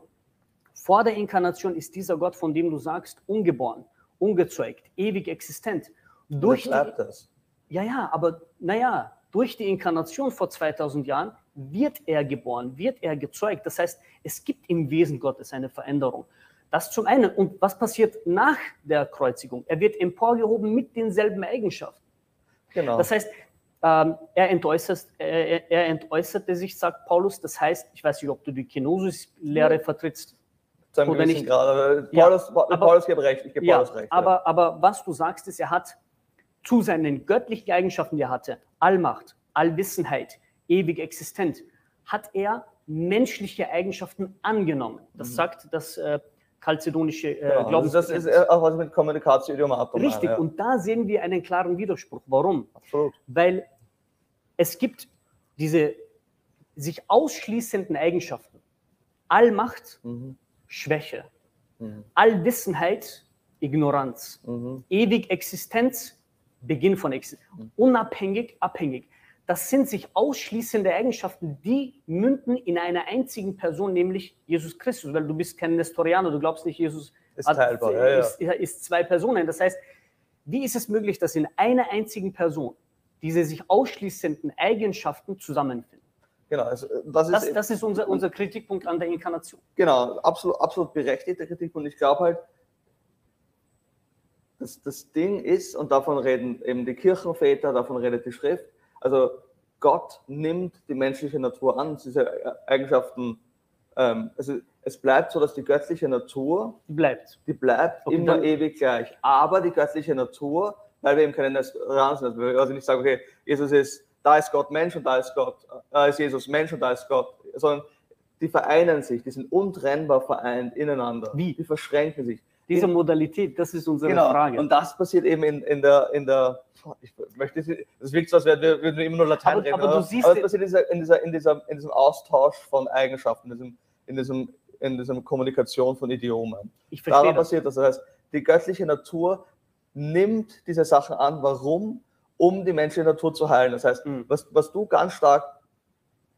Vor der Inkarnation ist dieser Gott, von dem du sagst, ungeboren, ungezeugt, ewig existent. Durch Durch die, bleibt das. ja, ja, aber naja, durch die Inkarnation vor 2000 Jahren wird er geboren, wird er gezeugt. Das heißt, es gibt im Wesen Gottes eine Veränderung. Das zum einen. Und was passiert nach der Kreuzigung? Er wird emporgehoben mit denselben Eigenschaften. Genau. Das heißt, ähm, er, entäußert, er, er entäußerte sich, sagt Paulus. Das heißt, ich weiß nicht, ob du die Kenosis-Lehre vertrittst. Zu oder nicht. Grad. Aber Ja, Paulus, aber- Paulus gibt recht. Ich gebe Ja, Paulus recht. ja. aber, aber was du sagst, ist, er hat zu seinen göttlichen Eigenschaften, die er hatte, Allmacht, Allwissenheit, ewig existent, hat er menschliche Eigenschaften angenommen. Das sagt das äh, kalzedonische äh, Mhm. Genau. Also das ist auch was mit Kommunikation Idiomatum. Richtig, Ja. und da sehen wir einen klaren Widerspruch. Warum? Absolut. Weil es gibt diese sich ausschließenden Eigenschaften. Allmacht, Mhm. Schwäche. Mhm. Allwissenheit, Ignoranz. Mhm. ewig Existenz, Beginn von Existenz, unabhängig, abhängig. Das sind sich ausschließende Eigenschaften, die münden in einer einzigen Person, nämlich Jesus Christus, weil du bist kein Nestorianer, du glaubst nicht, Jesus Ist teilbar, ja, ja. Ist, ist zwei Personen. Das heißt, wie ist es möglich, dass in einer einzigen Person diese sich ausschließenden Eigenschaften zusammenfinden? Genau, also das ist, Das, ist unser, unser Kritikpunkt an der Inkarnation. genau absolut, absolut berechtigter Kritik und ich glaube halt, dass das Ding ist, und davon reden eben die Kirchenväter, davon redet die Schrift, also Gott nimmt die menschliche Natur an, diese Eigenschaften, ähm, also es bleibt so, dass die göttliche Natur Die bleibt. die bleibt Okay, immer ewig gleich. Aber die göttliche Natur, weil wir eben keine Restaurants sind, also also nicht sagen, okay, Jesus ist, da ist Gott Mensch und da ist Gott, da ist Jesus Mensch und da ist Gott, sondern die vereinen sich, die sind untrennbar vereint ineinander. Wie? Die verschränken sich. Diese Modalität, das ist unsere Genau. Frage. Und das passiert eben in, in der, in der, ich möchte, es wirkt so, als würden wir, wir immer nur Latein Aber- reden, aber du siehst aber es passiert in, dieser, in, dieser, in, diesem, in diesem Austausch von Eigenschaften, in diesem, in diesem in dieser Kommunikation von Idiomen. Ich verstehe Daran das. passiert das. Das heißt, die göttliche Natur nimmt diese Sachen an. Warum? Um die menschliche Natur zu heilen. Das heißt, Mhm. was, was du ganz stark,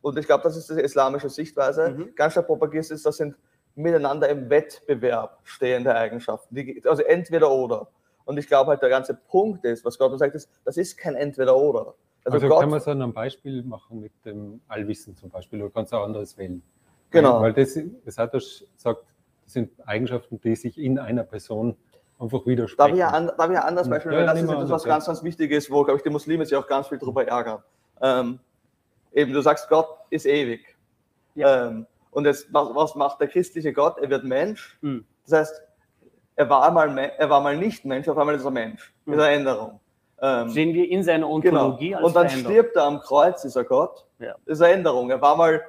und ich glaube, das ist die islamische Sichtweise, Mhm. ganz stark propagierst, ist, das sind miteinander im Wettbewerb stehende Eigenschaften. Die, also entweder oder. Und ich glaube halt, der ganze Punkt ist, was Gott uns sagt, ist, das ist kein entweder oder. Also, Also, Gott, kann man so ein Beispiel machen mit dem Allwissen zum Beispiel, oder du auch anderes wählen? Genau. Weil das, das hat er sagt, das sind Eigenschaften, die sich in einer Person einfach Darf widersprechen. ich, ein, darf ich ein anderes Beispiel ja? Das ist etwas, was ganz, ganz wichtig ist, wo, glaube ich, die Muslime sich auch ganz viel darüber ärgern. Ähm, eben, du sagst, Gott ist ewig. Ja. Ähm, und jetzt, was, was macht der christliche Gott? Er wird Mensch. Mhm. Das heißt, er war mal, er war mal nicht Mensch, auf einmal ist er Mensch. Mhm. Ist eine Änderung. Ähm, Sehen wir in seiner genau. Ontologie als Und dann Veränderung. stirbt er am Kreuz, ist er Gott. Ja. Das ist eine Änderung. Er war mal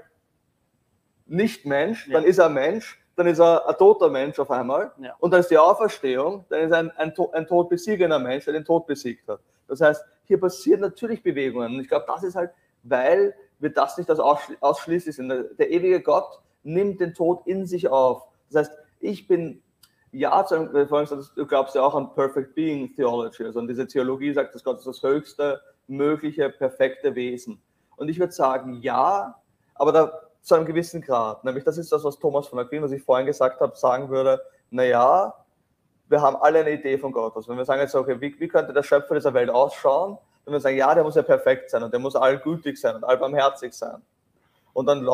nicht Mensch, Ja. dann ist er Mensch, dann ist er ein toter Mensch auf einmal. Ja. Und dann ist die Auferstehung, dann ist er ein, ein, ein todbesiegender Mensch, der den Tod besiegt hat. Das heißt, hier passieren natürlich Bewegungen. Und ich glaube, das ist halt, weil wir das nicht ausschli- ausschließlich sind. Der, ewige Gott nimmt den Tod in sich auf. Das heißt, ich bin, ja, zu einem- du glaubst ja auch an Perfect Being Theology. Also an diese Theologie sagt, dass Gott ist das höchste, mögliche, perfekte Wesen. Und ich würde sagen, ja, aber da zu einem gewissen Grad. Nämlich, das ist das, was Thomas von Aquin, was ich vorhin gesagt habe, sagen würde, naja, wir haben alle eine Idee von Gott. Also wenn wir sagen jetzt, okay, wie, wie könnte der Schöpfer dieser Welt ausschauen? Wenn wir sagen, ja, der muss ja perfekt sein und der muss allgütig sein und allbarmherzig sein. Und dann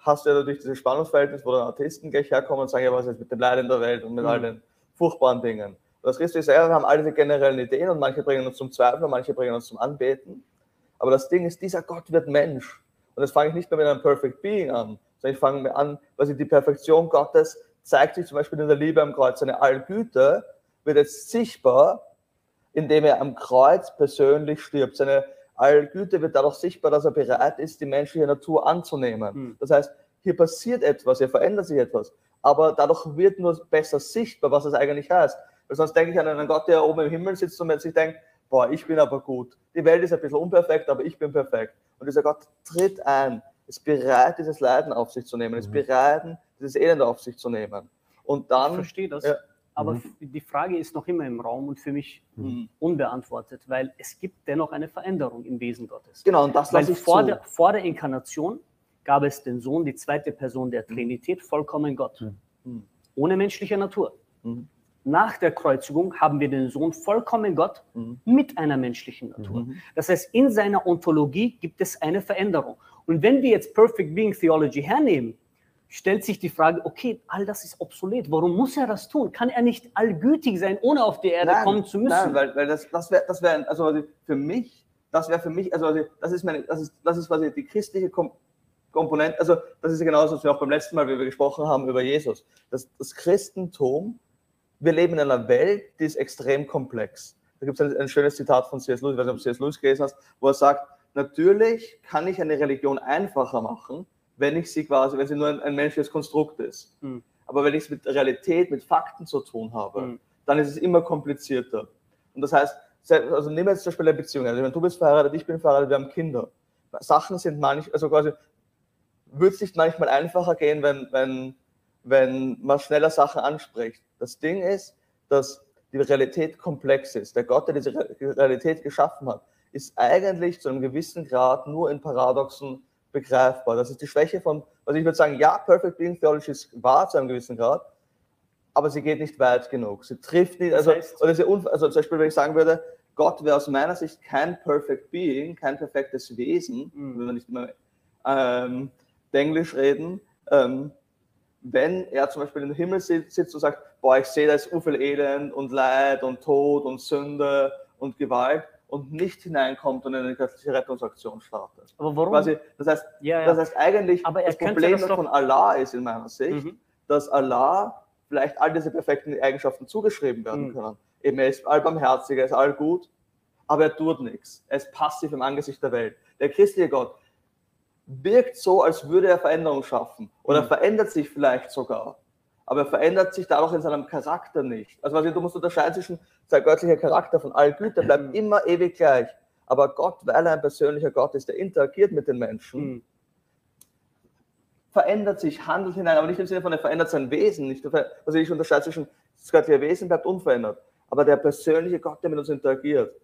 hast du ja natürlich dieses Spannungsverhältnis, wo dann Atheisten gleich herkommen und sagen, ja, was ist jetzt mit dem Leid in der Welt und mit Mhm. all den furchtbaren Dingen. Und das Christus ist ja, wir haben alle die generellen Ideen und manche bringen uns zum Zweifeln und manche bringen uns zum Anbeten. Aber das Ding ist, dieser Gott wird Mensch. Und das fange ich nicht mehr mit einem Perfect Being an, sondern ich fange mir an, weil die Perfektion Gottes zeigt sich zum Beispiel in der Liebe am Kreuz. Seine Allgüte wird jetzt sichtbar, indem er am Kreuz persönlich stirbt. Seine Allgüte wird dadurch sichtbar, dass er bereit ist, die menschliche Natur anzunehmen. Hm. Das heißt, hier passiert etwas, hier verändert sich etwas. Aber dadurch wird nur besser sichtbar, was es eigentlich heißt. Weil sonst denke ich an einen Gott, der oben im Himmel sitzt und sich denkt, boah, ich bin aber gut. Die Welt ist ein bisschen unperfekt, aber ich bin perfekt. Und dieser Gott tritt ein, ist bereit, dieses Leiden auf sich zu nehmen, ist Mhm. bereit, dieses Elend auf sich zu nehmen. Und Ich dann, verstehe das. Ja. Aber Mhm. die Frage ist noch immer im Raum und für mich Mhm. unbeantwortet, weil es gibt dennoch eine Veränderung im Wesen Gottes. genau, und das Weil lasse ich vor zu. der, vor der Inkarnation gab es den Sohn, die zweite Person der Trinität, vollkommen Gott, Mhm. ohne menschliche Natur. Nach der Kreuzigung haben wir den Sohn vollkommen Gott Mhm. mit einer menschlichen Natur. Mhm. Das heißt, in seiner Ontologie gibt es eine Veränderung. Und wenn wir jetzt Perfect Being Theology hernehmen, stellt sich die Frage, okay, all das ist obsolet. Warum muss er das tun? Kann er nicht allgütig sein, ohne auf die Erde kommen zu müssen? Nein, weil, weil das, das wäre, das wär, also quasi für mich, das wäre für mich, also quasi, das ist meine, das ist, das ist quasi die christliche Kom Komponente, also das ist genauso, was wir auch beim letzten Mal, wie wir gesprochen haben über Jesus. Das, das Christentum, wir leben in einer Welt, die ist extrem komplex. Da gibt es ein, ein schönes Zitat von C.S. Lewis, ich weiß nicht, ob du C.S. Lewis gelesen hast, wo er sagt, natürlich kann ich eine Religion einfacher machen, wenn ich sie quasi, wenn sie nur ein, ein menschliches Konstrukt ist. Hm. Aber wenn ich es mit Realität, mit Fakten zu tun habe, Hm. dann ist es immer komplizierter. Und das heißt, also nehmen wir jetzt zum Beispiel eine Beziehung. Also wenn du bist verheiratet, ich bin verheiratet, wir haben Kinder. Sachen sind manchmal, also quasi, würde es nicht manchmal einfacher gehen, wenn, wenn, wenn man schneller Sachen anspricht. Das Ding ist, dass die Realität komplex ist. Der Gott, der diese Re- Realität geschaffen hat, ist eigentlich zu einem gewissen Grad nur in Paradoxen begreifbar. Das ist die Schwäche von, also ich würde sagen, ja, Perfect Being Theology ist wahr zu einem gewissen Grad, aber sie geht nicht weit genug. Sie trifft nicht, Das also, heißt- oder sie also zum Beispiel, wenn ich sagen würde, Gott wäre aus meiner Sicht kein Perfect Being, kein perfektes Wesen, Mhm. wenn wir nicht immer ähm, Englisch reden, ähm, wenn er zum Beispiel im Himmel sitzt, und sagt, boah, ich sehe da ist viel Elend und Leid und Tod und Sünde und Gewalt und nicht hineinkommt und eine göttliche Rettungsaktion startet. Aber warum? Quasi, das heißt, ja, ja. das heißt eigentlich, Aber das Problem das doch- von Allah ist in meiner Sicht, Mhm. dass Allah vielleicht all diese perfekten Eigenschaften zugeschrieben werden Mhm. können. Eben, er ist allbarmherzig, er ist allgut, aber er tut nichts. Er ist passiv im Angesicht der Welt. Der christliche Gott wirkt so, als würde er Veränderung schaffen. Oder Mhm. verändert sich vielleicht sogar. Aber er verändert sich dadurch in seinem Charakter nicht. Also quasi, du musst unterscheiden zwischen sein göttlicher Charakter von Allgüte, bleibt Mhm. immer ewig gleich. Aber Gott, weil er ein persönlicher Gott ist, der interagiert mit den Menschen, Mhm. verändert sich, handelt hinein, aber nicht im Sinne von, er verändert sein Wesen. Nicht, also ich unterscheide zwischen, das göttliche Wesen bleibt unverändert, aber der persönliche Gott, der mit uns interagiert,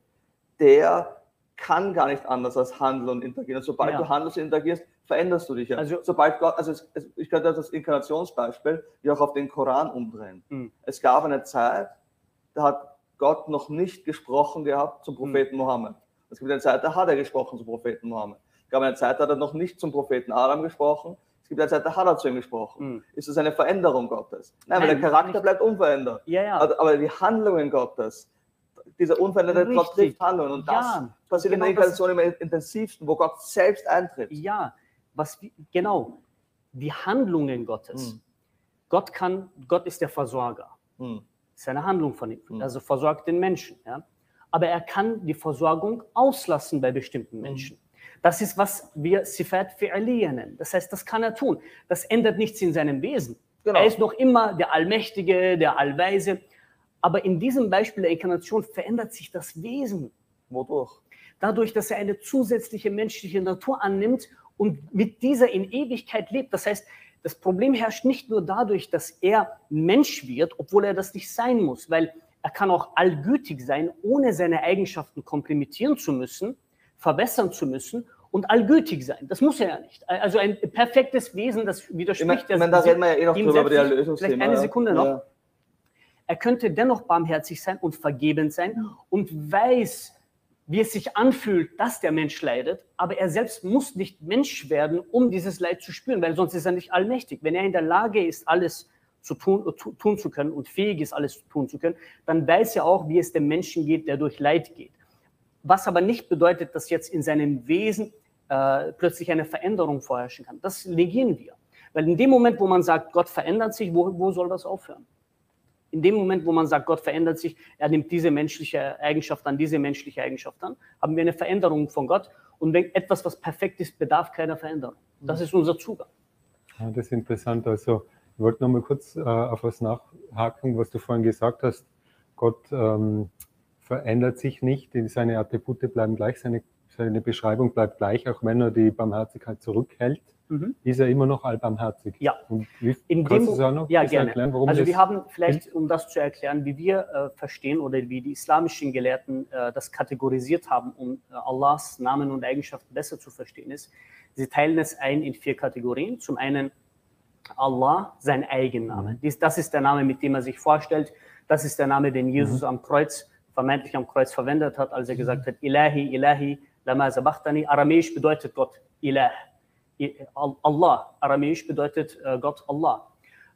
der kann gar nicht anders als handeln und interagieren. Und sobald Ja. du handelst und interagierst, veränderst du dich ja. Also- sobald Gott, also es, es, ich könnte das als Inkarnationsbeispiel wie auch auf den Koran umdrehen. Mhm. Es gab eine Zeit, da hat Gott noch nicht gesprochen gehabt Hm. zum Propheten Mohammed. Es gibt eine Zeit, da hat er gesprochen zum Propheten Mohammed. Es gab eine Zeit, da hat er noch nicht zum Propheten Adam gesprochen. Es gibt eine Zeit, da hat er zu ihm gesprochen. Mhm. Ist das eine Veränderung Gottes? Nein, weil Nein, der Charakter nicht. bleibt unverändert. Ja, ja. Aber die Handlungen Gottes, dieser unveränderte Gott trifft Handlungen. Und das Ja, passiert in genau der das- Inkarnation im intensivsten, wo Gott selbst eintritt. Ja, was genau die Handlungen Gottes. Mhm. Gott kann, Gott ist der Versorger. Hm. Das ist eine Handlung von ihm. Mhm. Also versorgt den Menschen. Ja? Aber er kann die Versorgung auslassen bei Mhm. bestimmten Menschen. Das ist, was wir Sifat fi'aliyya nennen. Das heißt, das kann er tun. Das ändert nichts in seinem Wesen. Genau. Er ist noch immer der Allmächtige, der Allweise. Aber in diesem Beispiel der Inkarnation verändert sich das Wesen Wodurch? dadurch, dass er eine zusätzliche menschliche Natur annimmt und mit dieser in Ewigkeit lebt. Das heißt, das Problem herrscht nicht nur dadurch, dass er Mensch wird, obwohl er das nicht sein muss, weil er kann auch allgütig sein, ohne seine Eigenschaften komplementieren zu müssen, verbessern zu müssen und allgütig sein. Das muss er ja nicht. Also ein perfektes Wesen, das Ich meine, widerspricht ich meine, da reden wir ja eh noch drüber, über die Erlösungsthema. Vielleicht eine. Sekunde noch. Ja. Er könnte dennoch barmherzig sein und vergebend sein und weiß, wie es sich anfühlt, dass der Mensch leidet, aber er selbst muss nicht Mensch werden, um dieses Leid zu spüren, weil sonst ist er nicht allmächtig. Wenn er in der Lage ist, alles zu tun, äh, tu- tun zu können und fähig ist, alles tun zu können, dann weiß er auch, wie es dem Menschen geht, der durch Leid geht. Was aber nicht bedeutet, dass jetzt in seinem Wesen äh, plötzlich eine Veränderung vorherrschen kann. Das negieren wir. Weil in dem Moment, wo man sagt, Gott verändert sich, wo, wo soll das aufhören? In dem Moment, wo man sagt, Gott verändert sich, er nimmt diese menschliche Eigenschaft an, diese menschliche Eigenschaft an, haben wir eine Veränderung von Gott. Und wenn etwas, was perfekt ist, bedarf keiner Veränderung. Das ist unser Zugang. Ja, das ist interessant. Also, ich wollte noch mal kurz äh, auf was nachhaken, was du vorhin gesagt hast. Gott ähm, verändert sich nicht, seine Attribute bleiben gleich, seine, seine Beschreibung bleibt gleich, auch wenn er die Barmherzigkeit zurückhält, Mhm. ist er immer noch allbarmherzig. Ja. Und wie, In kannst dem- du es auch noch ja, gerne. erklären, warum also wir haben vielleicht, um das zu erklären, wie wir äh, verstehen oder wie die islamischen Gelehrten äh, das kategorisiert haben, um äh, Allahs Namen und Eigenschaften besser zu verstehen, ist, sie teilen es ein in vier Kategorien. Zum einen Allah, sein Eigenname. Mhm. Dies, das ist der Name, mit dem er sich vorstellt. Das ist der Name, den Jesus am Kreuz, vermeintlich am Kreuz verwendet hat, als er gesagt hat, Ilahi, Ilahi, lama sabachtani. Aramäisch bedeutet Gott Ilah. Allah, aramäisch bedeutet äh, Gott Allah.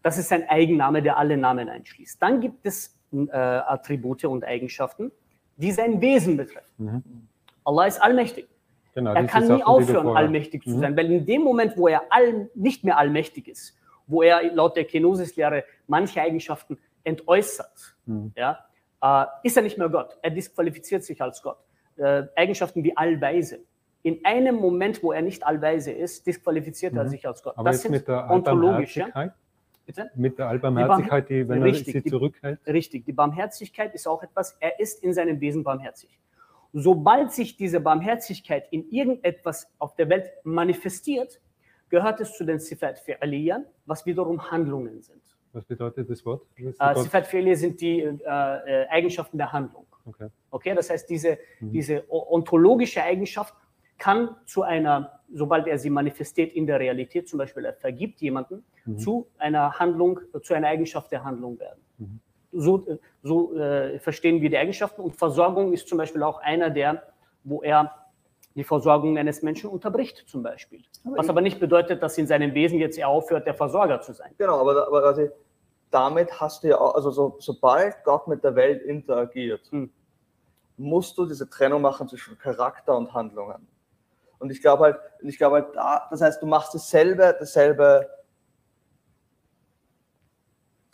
Das ist ein Eigenname, der alle Namen einschließt. Dann gibt es äh, Attribute und Eigenschaften, die sein Wesen betreffen. Mhm. Allah ist allmächtig. Genau, Er kann nie aufhören, allmächtig zu Mhm. sein, weil in dem Moment, wo er all, nicht mehr allmächtig ist, wo er laut der Kenosis-Lehre manche Eigenschaften entäußert, Mhm. ja, äh, ist er nicht mehr Gott. Er disqualifiziert sich als Gott. Äh, Eigenschaften wie allweise. In einem Moment, wo er nicht allweise ist, disqualifiziert er Mhm. sich als Gott. Aber das sind mit der ontologische. Allbarmherzigkeit, Bitte? mit der Allbarmherzigkeit, die, wenn Richtig, er sie zurückhält, Richtig, die Barmherzigkeit ist auch etwas, er ist in seinem Wesen barmherzig. Sobald sich diese Barmherzigkeit in irgendetwas auf der Welt manifestiert, gehört es zu den Sifat Fi'aliyan, was wiederum Handlungen sind. was bedeutet das Wort? Das ist Äh, Sifat Fi'aliya sind die äh, äh, Eigenschaften der Handlung. okay. Okay, das heißt, diese, Mhm. diese ontologische Eigenschaft kann zu einer, sobald er sie manifestiert in der Realität, zum Beispiel er vergibt jemanden, Mhm. zu einer Handlung, zu einer Eigenschaft der Handlung werden. Mhm. So, äh, so äh, verstehen wir die Eigenschaften und Versorgung ist zum Beispiel auch einer der, wo er die Versorgung eines Menschen unterbricht, zum Beispiel. Aber Was aber nicht bedeutet, dass in seinem Wesen jetzt er aufhört, der Versorger zu sein. Genau, aber, aber also, damit hast du ja auch, also so, sobald Gott mit der Welt interagiert, Hm. musst du diese Trennung machen zwischen Charakter und Handlungen. Und ich glaube halt, ich glaube halt da, das heißt, du machst dasselbe, dasselbe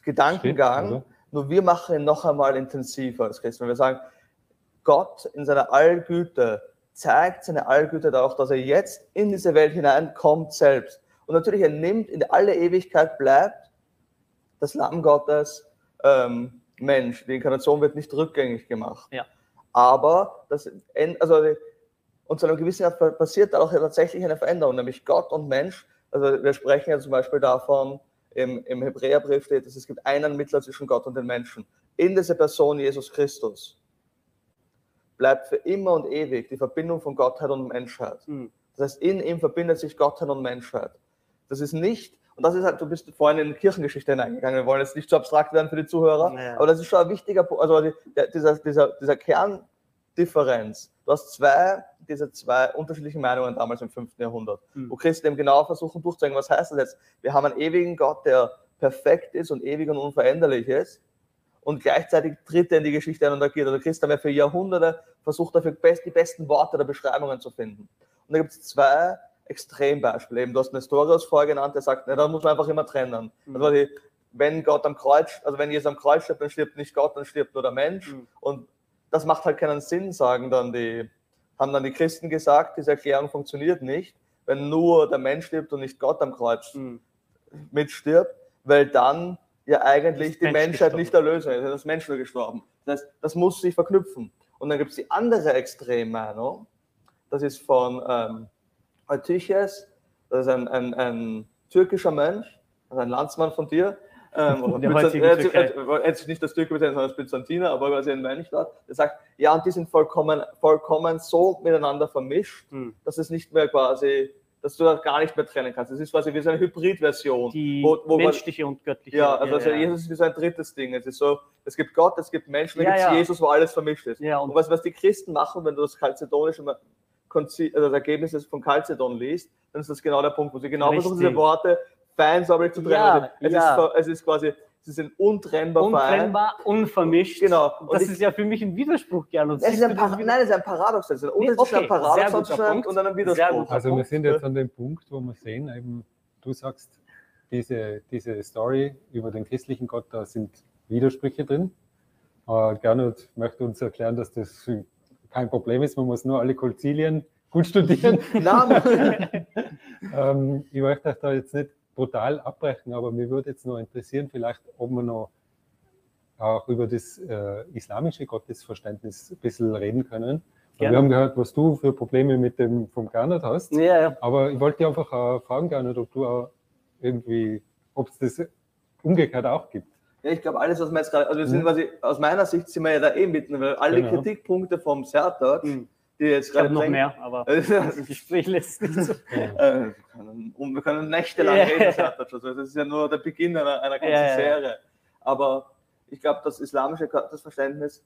Gedankengang, Stimmt, also. nur wir machen ihn noch einmal intensiver als Christen. Wenn wir sagen, Gott in seiner Allgüte zeigt seine Allgüte dadurch, dass er jetzt in diese Welt hineinkommt selbst. Und natürlich, er nimmt in alle Ewigkeit bleibt das Lamm Gottes ähm, Mensch. Die Inkarnation wird nicht rückgängig gemacht. Ja. Aber das, also, und zu einem gewissen Grad passiert dadurch ja tatsächlich eine Veränderung, nämlich Gott und Mensch Also wir sprechen ja zum Beispiel davon, im, im Hebräerbrief steht, dass es gibt einen Mittler zwischen Gott und den Menschen. In dieser Person Jesus Christus bleibt für immer und ewig die Verbindung von Gottheit und Menschheit. Mhm. Das heißt, in ihm verbindet sich Gottheit und Menschheit. Das ist nicht, und das ist halt, du bist vorhin in Kirchengeschichte hineingegangen, wir wollen jetzt nicht zu abstrakt werden für die Zuhörer, Ja. aber das ist schon ein wichtiger Punkt, also die, der, dieser, dieser, dieser Kerndifferenz. Du hast zwei, diese zwei unterschiedlichen Meinungen damals im 5. Jahrhundert, Mhm. wo Christen eben genau versuchen durchzuzeigen, was heißt das jetzt? Wir haben einen ewigen Gott, der perfekt ist und ewig und unveränderlich ist und gleichzeitig tritt er in die Geschichte ein und agiert. Also Christen haben ja für Jahrhunderte versucht, dafür best, die besten Worte der Beschreibungen zu finden. Und da gibt es zwei Extrembeispiele. Eben, du hast Nestorius vorher genannt, der sagt, na, da muss man einfach immer trennen. Mhm. Also wenn Gott am Kreuz, also wenn Jesus am Kreuz stirbt, dann stirbt nicht Gott, dann stirbt nur der Mensch. Mhm. Und das macht halt keinen Sinn, sagen dann die, haben dann die Christen gesagt, diese Erklärung funktioniert nicht, wenn nur der Mensch stirbt und nicht Gott am Kreuz Mhm. mitstirbt, weil dann ja eigentlich die Mensch Menschheit gestorben. nicht erlösen ist, das Mensch nur gestorben. Das, heißt, das muss sich verknüpfen. Und dann gibt es die andere Extremmeinung, das ist von ähm, Eutyches, das ist ein, ein, ein türkischer Mönch, also ein Landsmann von dir. Ähm, oder er- Türkei. er- er ist nicht das Türke bezeichnet, sondern das Byzantiner, aber quasi ein dort, der sagt, ja, und die sind vollkommen, vollkommen so miteinander vermischt, Mhm. dass es nicht mehr quasi, dass du das gar nicht mehr trennen kannst. Es ist quasi wie so eine Hybridversion. Die wo- wo man- menschliche und göttliche. Ja, also, also ja. Jesus ist wie so ein drittes Ding. Es ist so, es gibt Gott, es gibt Menschen, Ja, gibt es ja. Jesus, wo alles vermischt ist. Und und was, was die Christen machen, wenn du das kalzedonische also das Ergebnis von Kalzedon liest, dann ist das genau der Punkt, wo sie genau versuchen, diese Richtig. Worte feinsäuberlich zu trennen. Ja, also es, ja. ist, es ist quasi, sie sind untrennbar, untrennbar, unvermischt. Genau. Und das ich- ist ja für mich ein Widerspruch, Gern. Es ist ein Par? Nein, es ist ein Paradox. Es ist ein zwischen okay, einem Paradox und einem Sehr Widerspruch. Also wir sind jetzt an dem Punkt, wo wir sehen, eben, du sagst, diese, diese Story über den christlichen Gott, da sind Widersprüche drin. Äh, Gernot möchte uns erklären, dass das kein Problem ist, man muss nur alle Konzilien gut studieren. Nein, ähm, ich möchte euch da jetzt nicht brutal abbrechen, aber mir würde jetzt noch interessieren, vielleicht, ob wir noch auch über das äh, islamische Gottesverständnis ein bisschen reden können. Wir haben gehört, was du für Probleme mit dem vom Gernot hast. Ja, ja. Aber ich wollte dich einfach äh, fragen, Gernot, ob du auch irgendwie, ob es das umgekehrt auch gibt. Ja, ich glaube, alles, was wir jetzt gerade, also wir sind Mhm. quasi, aus meiner Sicht sind wir ja da eh mitten, weil alle Genau. Kritikpunkte vom Sertat, Mhm. Die jetzt Ich habe gerade noch mehr, aber das Gespräch lässt nicht so. Äh, wir, können, und wir können nächtelang Ja. reden, sagt er schon. Das ist ja nur der Beginn einer, einer ganzen ja. Serie. Aber ich glaube, das islamische Gottesverständnis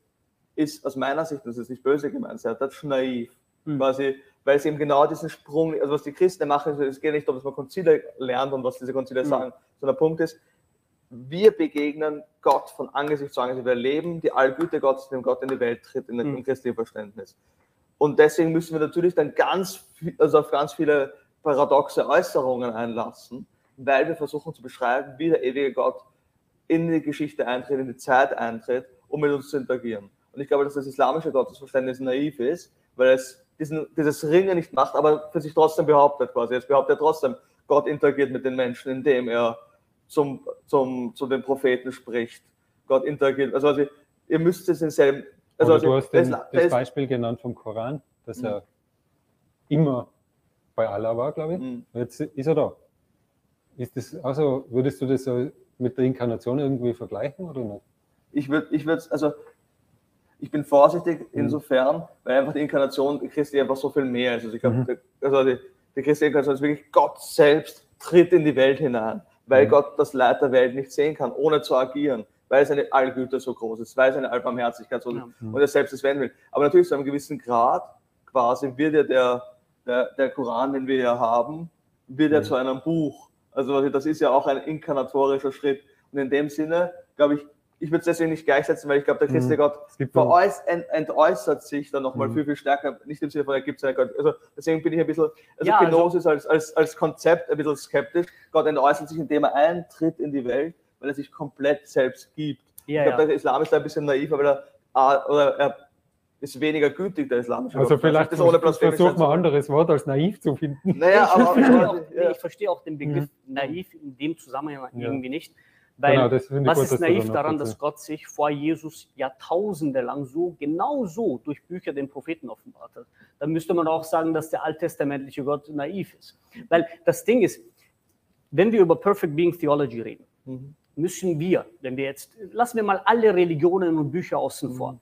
ist aus meiner Sicht, das ist nicht böse gemeint, sehr das ist naiv. Hm. Quasi, weil sie eben genau diesen Sprung, also was die Christen machen, es geht nicht darum, dass man Konzile lernt und was diese Konzile Hm. sagen, sondern der Punkt ist, wir begegnen Gott von Angesicht zu Angesicht. Wir erleben die Allgüte Gottes, dem Gott in die Welt tritt, in Hm. im christlichen Verständnis. Und deswegen müssen wir natürlich dann ganz, also auf ganz viele paradoxe Äußerungen einlassen, weil wir versuchen zu beschreiben, wie der ewige Gott in die Geschichte eintritt, in die Zeit eintritt, um mit uns zu interagieren. Und ich glaube, dass das islamische Gottesverständnis naiv ist, weil es diesen, dieses Ringen nicht macht, aber für sich trotzdem behauptet quasi. Es behauptet trotzdem, Gott interagiert mit den Menschen, indem er zum, zum, zu den Propheten spricht. Gott interagiert. Also, also ihr müsst es denselben. Also, Oder du hast den, das- Beispiel genannt vom Koran, dass Mhm. er immer bei Allah war, glaube ich. Mhm. Jetzt ist er da. Ist das, also würdest du das mit der Inkarnation irgendwie vergleichen oder nicht? ich würde, ich würde, also ich bin vorsichtig insofern, weil einfach die Inkarnation Christi einfach so viel mehr ist. Also ich glaube, Mhm. also die, die Christi Inkarnation ist wirklich Gott selbst tritt in die Welt hinein, weil Mhm. Gott das Leid der Welt nicht sehen kann, ohne zu agieren, weil seine Allgüte so groß ist, weil seine Allbarmherzigkeit so ist Ja. und er selbst es werden will. Aber natürlich zu einem gewissen Grad quasi wird ja der, der, der Koran, den wir hier haben, wird ja Mhm. zu einem Buch. Also das ist ja auch ein inkarnatorischer Schritt. Und in dem Sinne, glaube ich, ich würde es deswegen nicht gleichsetzen, weil ich glaube, der Mhm. Christi Gott veräuß, ent, entäußert sich dann nochmal Mhm. viel, viel stärker. Nicht im Sinne von, er gibt seine Gott. Also deswegen bin ich ein bisschen, also Ja, also- Gnosis als, als, als Konzept ein bisschen skeptisch. Gott entäußert sich, indem er eintritt in die Welt, weil er sich komplett selbst gibt. Ja, ich glaube, ja. der Islam ist da ein bisschen naiv, weil er, ah, oder er ist weniger gütig, der islamische Also vielleicht das ohne man sein ein anderes Wort als naiv zu finden. Naja, ich, aber, verstehe aber auch, ja. ich verstehe auch den Begriff naiv in dem Zusammenhang Ja. irgendwie nicht. Weil Genau, das finde ich was gut, ist naiv daran, dass Gott sich vor Jesus Jahrtausende lang so, genau so durch Bücher den Propheten offenbart hat? Dann müsste man auch sagen, dass der alttestamentliche Gott naiv ist. Weil das Ding ist, wenn wir über Perfect Being Theology reden, Mhm. Müssen wir, wenn wir jetzt, lassen wir mal alle Religionen und Bücher außen vor,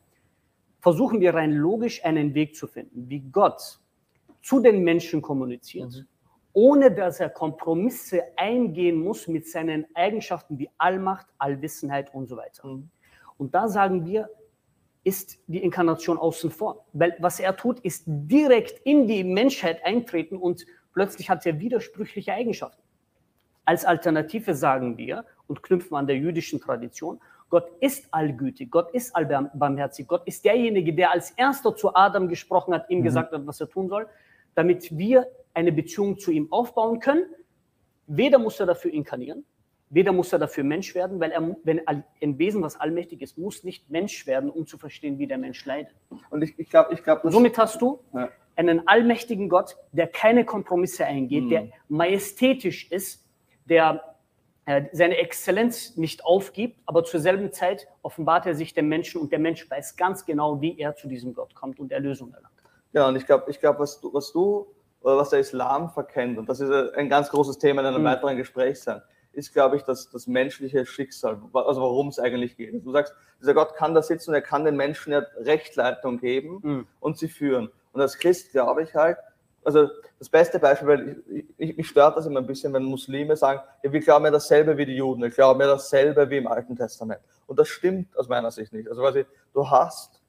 versuchen wir rein logisch einen Weg zu finden, wie Gott zu den Menschen kommuniziert, ohne dass er Kompromisse eingehen muss mit seinen Eigenschaften wie Allmacht, Allwissenheit und so weiter. Und da sagen wir, ist die Inkarnation außen vor. Weil was er tut, ist direkt in die Menschheit eintreten und plötzlich hat er widersprüchliche Eigenschaften. Als Alternative sagen wir und knüpfen an der jüdischen Tradition, Gott ist allgütig, Gott ist allbarmherzig, Gott ist derjenige, der als erster zu Adam gesprochen hat, ihm gesagt hat, was er tun soll, damit wir eine Beziehung zu ihm aufbauen können. Weder muss er dafür inkarnieren, weder muss er dafür Mensch werden, weil er, wenn ein Wesen, was allmächtig ist, muss nicht Mensch werden, um zu verstehen, wie der Mensch leidet. Und ich, ich glaube, ich glaub, das- Somit hast du Ja. einen allmächtigen Gott, der keine Kompromisse eingeht, der majestätisch ist, der seine Exzellenz nicht aufgibt, aber zur selben Zeit offenbart er sich dem Menschen und der Mensch weiß ganz genau, wie er zu diesem Gott kommt und Erlösung erlangt. Ja, und ich glaube, ich glaub, was, du, was du oder was der Islam verkennt, und das ist ein ganz großes Thema in einem Mhm. weiteren Gespräch sein, ist, glaube ich, das, das menschliche Schicksal, also worum es eigentlich geht. Du sagst, dieser Gott kann da sitzen und er kann den Menschen ja Rechtleitung geben Mhm. und sie führen. Und als Christ glaube ich halt, also das beste Beispiel, weil ich, ich, mich stört das immer ein bisschen, wenn Muslime sagen, ja, wir glauben ja dasselbe wie die Juden, wir glauben ja dasselbe wie im Alten Testament. Und das stimmt aus meiner Sicht nicht. Also quasi, du hast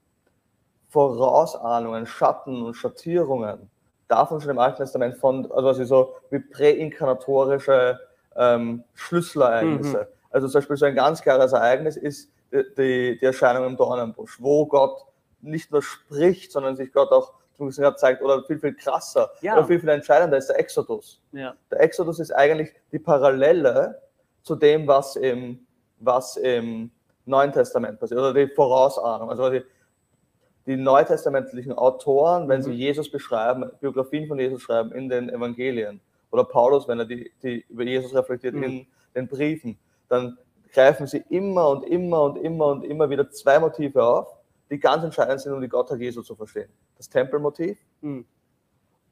Vorausahnungen, Schatten und Schattierungen davon schon im Alten Testament von, also quasi so wie präinkarnatorische ähm, Schlüsselereignisse. Also zum Beispiel so ein ganz klares Ereignis ist die, die Erscheinung im Dornenbusch, wo Gott nicht nur spricht, sondern sich Gott auch gerade zeigt, oder viel, viel krasser, Ja. oder viel, viel entscheidender ist der Exodus. Ja. Der Exodus ist eigentlich die Parallele zu dem, was im, was im Neuen Testament passiert, oder die Vorausahnung. Also die, die neutestamentlichen Autoren, wenn Mhm. sie Jesus beschreiben, Biografien von Jesus schreiben in den Evangelien, oder Paulus, wenn er die, die über Jesus reflektiert Mhm. in den Briefen, dann greifen sie immer und immer und immer und immer wieder zwei Motive auf, die ganz entscheidend sind, um die Gottheit Jesu zu verstehen. Das Tempelmotiv Mhm.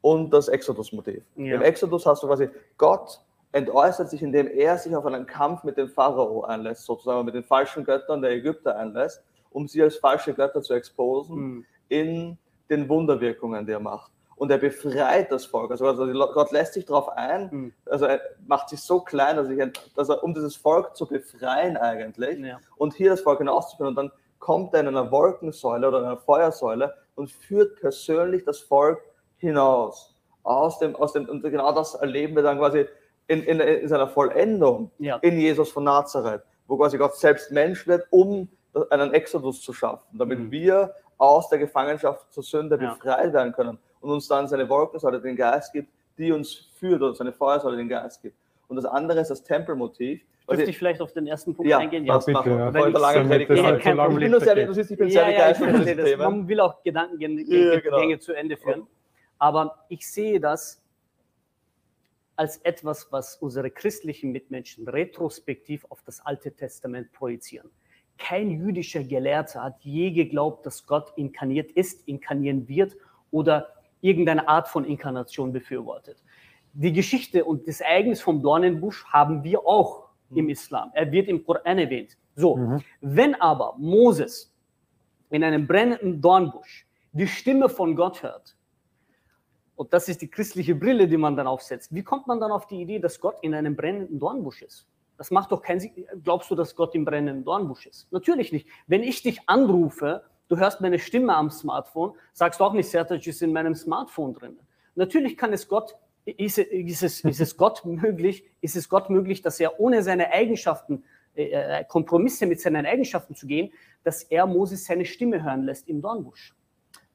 und das Exodus-Motiv. Ja. Im Exodus hast du quasi, Gott entäußert sich, indem er sich auf einen Kampf mit dem Pharao einlässt, sozusagen mit den falschen Göttern der Ägypter einlässt, um sie als falsche Götter zu exposen Mhm. in den Wunderwirkungen, die er macht. Und er befreit das Volk. Also, also Gott lässt sich darauf ein, Mhm. also er macht sich so klein, dass, ich, dass er, um dieses Volk zu befreien eigentlich, Ja. und hier das Volk hinauszuführen. Und dann kommt er in einer Wolkensäule oder einer Feuersäule und führt persönlich das Volk hinaus. Aus dem, aus dem, und genau das erleben wir dann quasi in, in, in seiner Vollendung Ja. in Jesus von Nazareth, wo quasi Gott selbst Mensch wird, um einen Exodus zu schaffen, damit Mhm. wir aus der Gefangenschaft zur Sünde Ja. befreit werden können und uns dann seine Wolkensäule den Geist gibt, die uns führt, oder seine Feuersäule den Geist gibt. Und das andere ist das Tempelmotiv. Dürfte ich vielleicht auf den ersten Punkt ja, eingehen? das bitte, wir. ja. Bevor ich lange Predigt Ja, halt kein Problem. Ich bin nur sehr, ich bin Ja, sehr ja, diesem das. Man will auch Gedankengänge Ja, genau. Zu Ende führen. Aber ich sehe das als etwas, was unsere christlichen Mitmenschen retrospektiv auf das Alte Testament projizieren. Kein jüdischer Gelehrter hat je geglaubt, dass Gott inkarniert ist, inkarnieren wird oder irgendeine Art von Inkarnation befürwortet. Die Geschichte und das Ereignis vom Dornenbusch haben wir auch im Islam. Er wird im Koran erwähnt. So, Mhm. wenn aber Moses in einem brennenden Dornbusch die Stimme von Gott hört, und das ist die christliche Brille, die man dann aufsetzt, wie kommt man dann auf die Idee, dass Gott in einem brennenden Dornbusch ist? Das macht doch keinen Sinn. Glaubst du, dass Gott im brennenden Dornbusch ist? Natürlich nicht. Wenn ich dich anrufe, du hörst meine Stimme am Smartphone, sagst du auch nicht, Sertac ist in meinem Smartphone drin. Natürlich kann es Gott, ist, ist, es, ist es Gott möglich, ist es Gott möglich, dass er ohne seine Eigenschaften, äh, Kompromisse mit seinen Eigenschaften zu gehen, dass er Moses seine Stimme hören lässt im Dornbusch.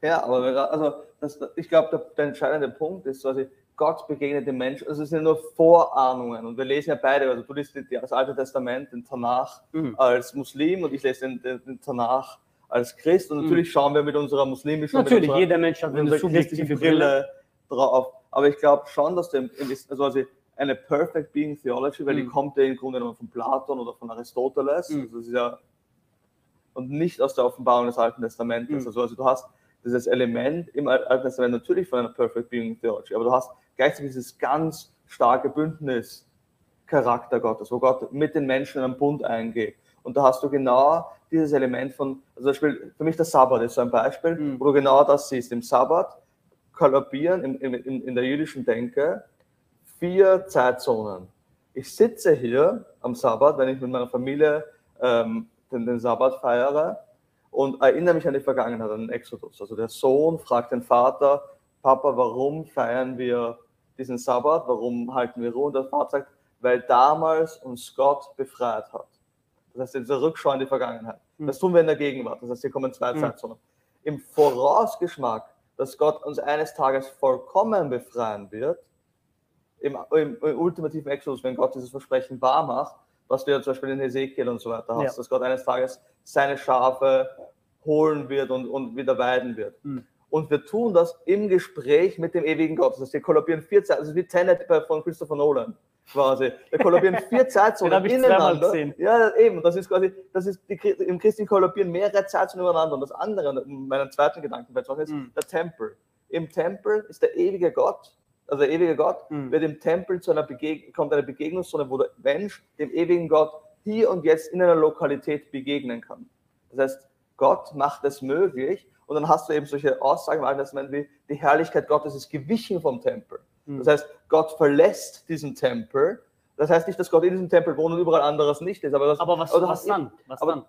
Ja, aber also das, ich glaube, der, der entscheidende Punkt ist, also Gott begegnet dem Menschen, also es sind nur Vorahnungen und wir lesen ja beide, also du liest das Alte Testament, den Tanach Mhm. als Muslim und ich lese den, den, den Tanach als Christ und Mhm. natürlich schauen wir mit unserer muslimischen Natürlich, unserer, jeder Mensch hat mit eine subjektive. Brille drauf. Aber ich glaube schon, dass dem, also also eine Perfect Being Theology, weil die Mhm. kommt ja im Grunde genommen von Platon oder von Aristoteles, Mhm. also das ist ja und nicht aus der Offenbarung des Alten Testamentes. Mhm. Also, also du hast dieses Element im Al- Alten Testament natürlich von einer Perfect Being Theology, aber du hast gleichzeitig dieses ganz starke Bündnis Charakter Gottes, wo Gott mit den Menschen einen Bund eingeht. Und da hast du genau dieses Element von, also zum Beispiel für mich der Sabbat ist so ein Beispiel, Mhm. wo du genau das siehst. Im Sabbat kollabieren in, in, in der jüdischen Denke vier Zeitzonen. Ich sitze hier am Sabbat, wenn ich mit meiner Familie ähm, den, den Sabbat feiere und erinnere mich an die Vergangenheit, an den Exodus. Also der Sohn fragt den Vater, Papa, warum feiern wir diesen Sabbat? Warum halten wir Ruhe? Und der Vater sagt, weil damals uns Gott befreit hat. Das heißt, diese Rückschau in die Vergangenheit. Mhm. Das tun wir in der Gegenwart. Das heißt, hier kommen zwei Mhm. Zeitzonen. Im Vorausgeschmack, dass Gott uns eines Tages vollkommen befreien wird, im, im, im ultimativen Exodus, wenn Gott dieses Versprechen wahr macht, was du ja zum Beispiel in Ezekiel und so weiter hast, Ja. dass Gott eines Tages seine Schafe holen wird und, und wieder weiden wird. Mhm. Und wir tun das im Gespräch mit dem ewigen Gott. Das heißt, wir kollabieren vier Zeiten, das ist wie Tenet von Christopher Nolan quasi. Wir kollabieren vier Zeitzonen ineinander. Ja, eben. Das ist quasi, das ist die, im Christen kollabieren mehrere Zeitzonen übereinander. Und das andere, meinen zweiten Gedanken beizumachen, ist Mhm. der Tempel. Im Tempel ist der ewige Gott, also der ewige Gott Mhm. wird im Tempel zu einer Begeg kommt eine Begegnungszone, wo der Mensch dem ewigen Gott hier und jetzt in einer Lokalität begegnen kann. Das heißt, Gott macht es möglich und dann hast du eben solche Aussagen im Alten Testament wie die Herrlichkeit Gottes ist gewichen vom Tempel. Mhm. Das heißt, Gott verlässt diesen Tempel. Das heißt nicht, dass Gott in diesem Tempel wohnt und überall anderes nicht ist. Aber, das, Aber was, aber was hast- dann? Was aber- dann?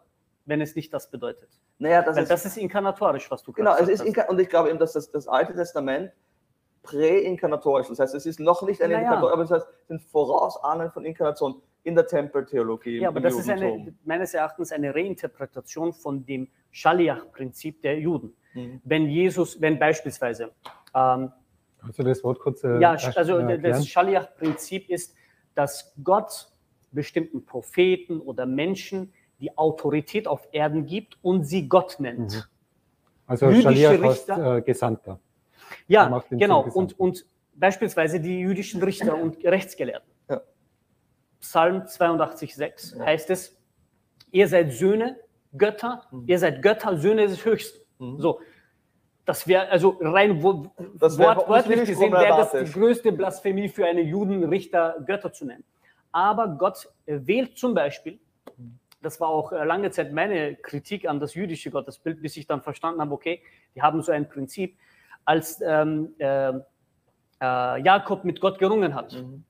Wenn es nicht das bedeutet. Naja, das Weil ist, das ist inkarnatorisch, was du genau, gerade es ist gesagt hast. und ich glaube eben, dass das, das Alte Testament präinkarnatorisch ist. Das heißt, es ist noch nicht eine Naja. Inkarnator, aber es heißt, es sind Vorausahnen von Inkarnation in der Tempeltheologie. Ja, aber das ist Judentum. eine, meines Erachtens eine Reinterpretation von dem Schaliach-Prinzip der Juden. Mhm. Wenn Jesus, wenn beispielsweise, ähm, Kannst du das Wort kurz äh, ja, also äh, erklären? das Schaliach-Prinzip ist, dass Gott bestimmten Propheten oder Menschen die Autorität auf Erden gibt und sie Gott nennt. Mhm. Also jüdische Schaliach heißt Richter- äh, Gesandter. Ja, genau. Und, und beispielsweise die jüdischen Richter und Rechtsgelehrten. Ja. Psalm 82,6 Ja. heißt es, ihr seid Söhne, Götter, Mhm. ihr seid Götter, Söhne des Höchsten. Mhm. So. Das wäre, also rein wo, wortwörtlich wirklich gesehen, wäre das die größte Blasphemie für einen Juden, Richter, Götter zu nennen. Aber Gott äh, wählt zum Beispiel, das war auch äh, lange Zeit meine Kritik an das jüdische Gottesbild, bis ich dann verstanden habe, okay, die haben so ein Prinzip, als ähm, äh, äh, Jakob mit Gott gerungen hat Mhm.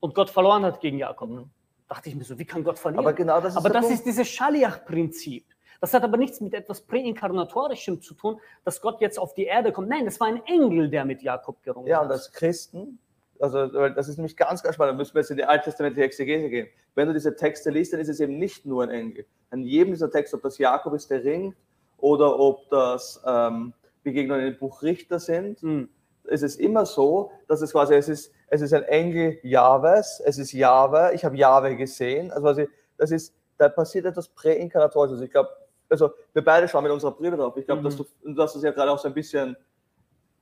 und Gott verloren hat gegen Jakob, Mhm. dachte ich mir so, wie kann Gott verlieren? Aber genau das ist Aber das ist dieses Schaliach-Prinzip. Das hat aber nichts mit etwas Präinkarnatorischem zu tun, dass Gott jetzt auf die Erde kommt. Nein, das war ein Engel, der mit Jakob gerungen Ja, hat. und als Christen, also das ist nämlich ganz, ganz spannend, da müssen wir jetzt in die alttestamentliche Exegese gehen. Wenn du diese Texte liest, dann ist es eben nicht nur ein Engel. An jedem dieser Texte, ob das Jakob ist, der ringt, oder ob das ähm, Begegnungen im Buch Richter sind, Hm. es ist immer so, dass es quasi, es ist, es ist ein Engel Jahwes, es ist Jahwe, ich habe Jahwe gesehen, also quasi, das ist, da passiert etwas Präinkarnatorisches. Also ich glaube, also wir beide schauen mit unserer Brille drauf. Ich glaube, Mhm. dass du, du hast es ja gerade auch so ein bisschen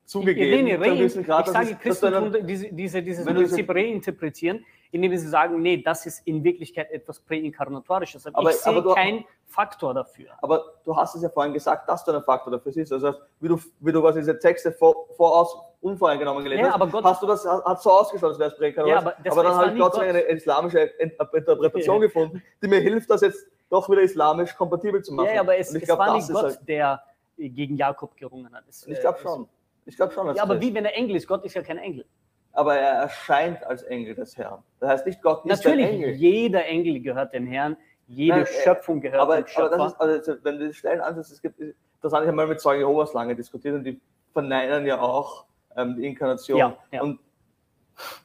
zugegeben. Nee, nee, einem rein, ich dass sage, es- dass Christen du einen- tun diese, diese, dieses Prinzip reinterpretieren, indem sie sagen, nee, das ist in Wirklichkeit etwas Präinkarnatorisches. Aber, Aber- ich sehe keinen Faktor dafür. Aber du hast es ja vorhin gesagt, dass du einen Faktor dafür siehst. Also wie du, wie du quasi diese Texte vor, voraus unvoreingenommen gelesen Ja, hast, Gott- hast du das hat so ausgeschaut, als wäre es präinkarnatorisch. Ja, aber aber dann habe ich Gott sei eine islamische Interpretation Ja. gefunden, die mir hilft, das jetzt doch wieder islamisch kompatibel zu machen. Ja, aber es, es glaub, war nicht ist Gott, halt- der äh, gegen Jakob gerungen hat. Es, ich äh, glaube es- schon. Ich glaube schon. Ja, aber wie, wenn er Engel ist? Gott ist ja kein Engel. Aber er erscheint als Engel des Herrn. Das heißt nicht, Gott ist Natürlich, ein Engel. jeder Engel gehört dem Herrn, jede Nein, äh, Schöpfung gehört Aber, dem aber Schöpfer. das ist, also, wenn du die Stellen anschaust, es gibt, das habe ich einmal mit Zeugen Jehovas lange diskutiert und die verneinen ja auch ähm, die Inkarnation. Ja, ja. Und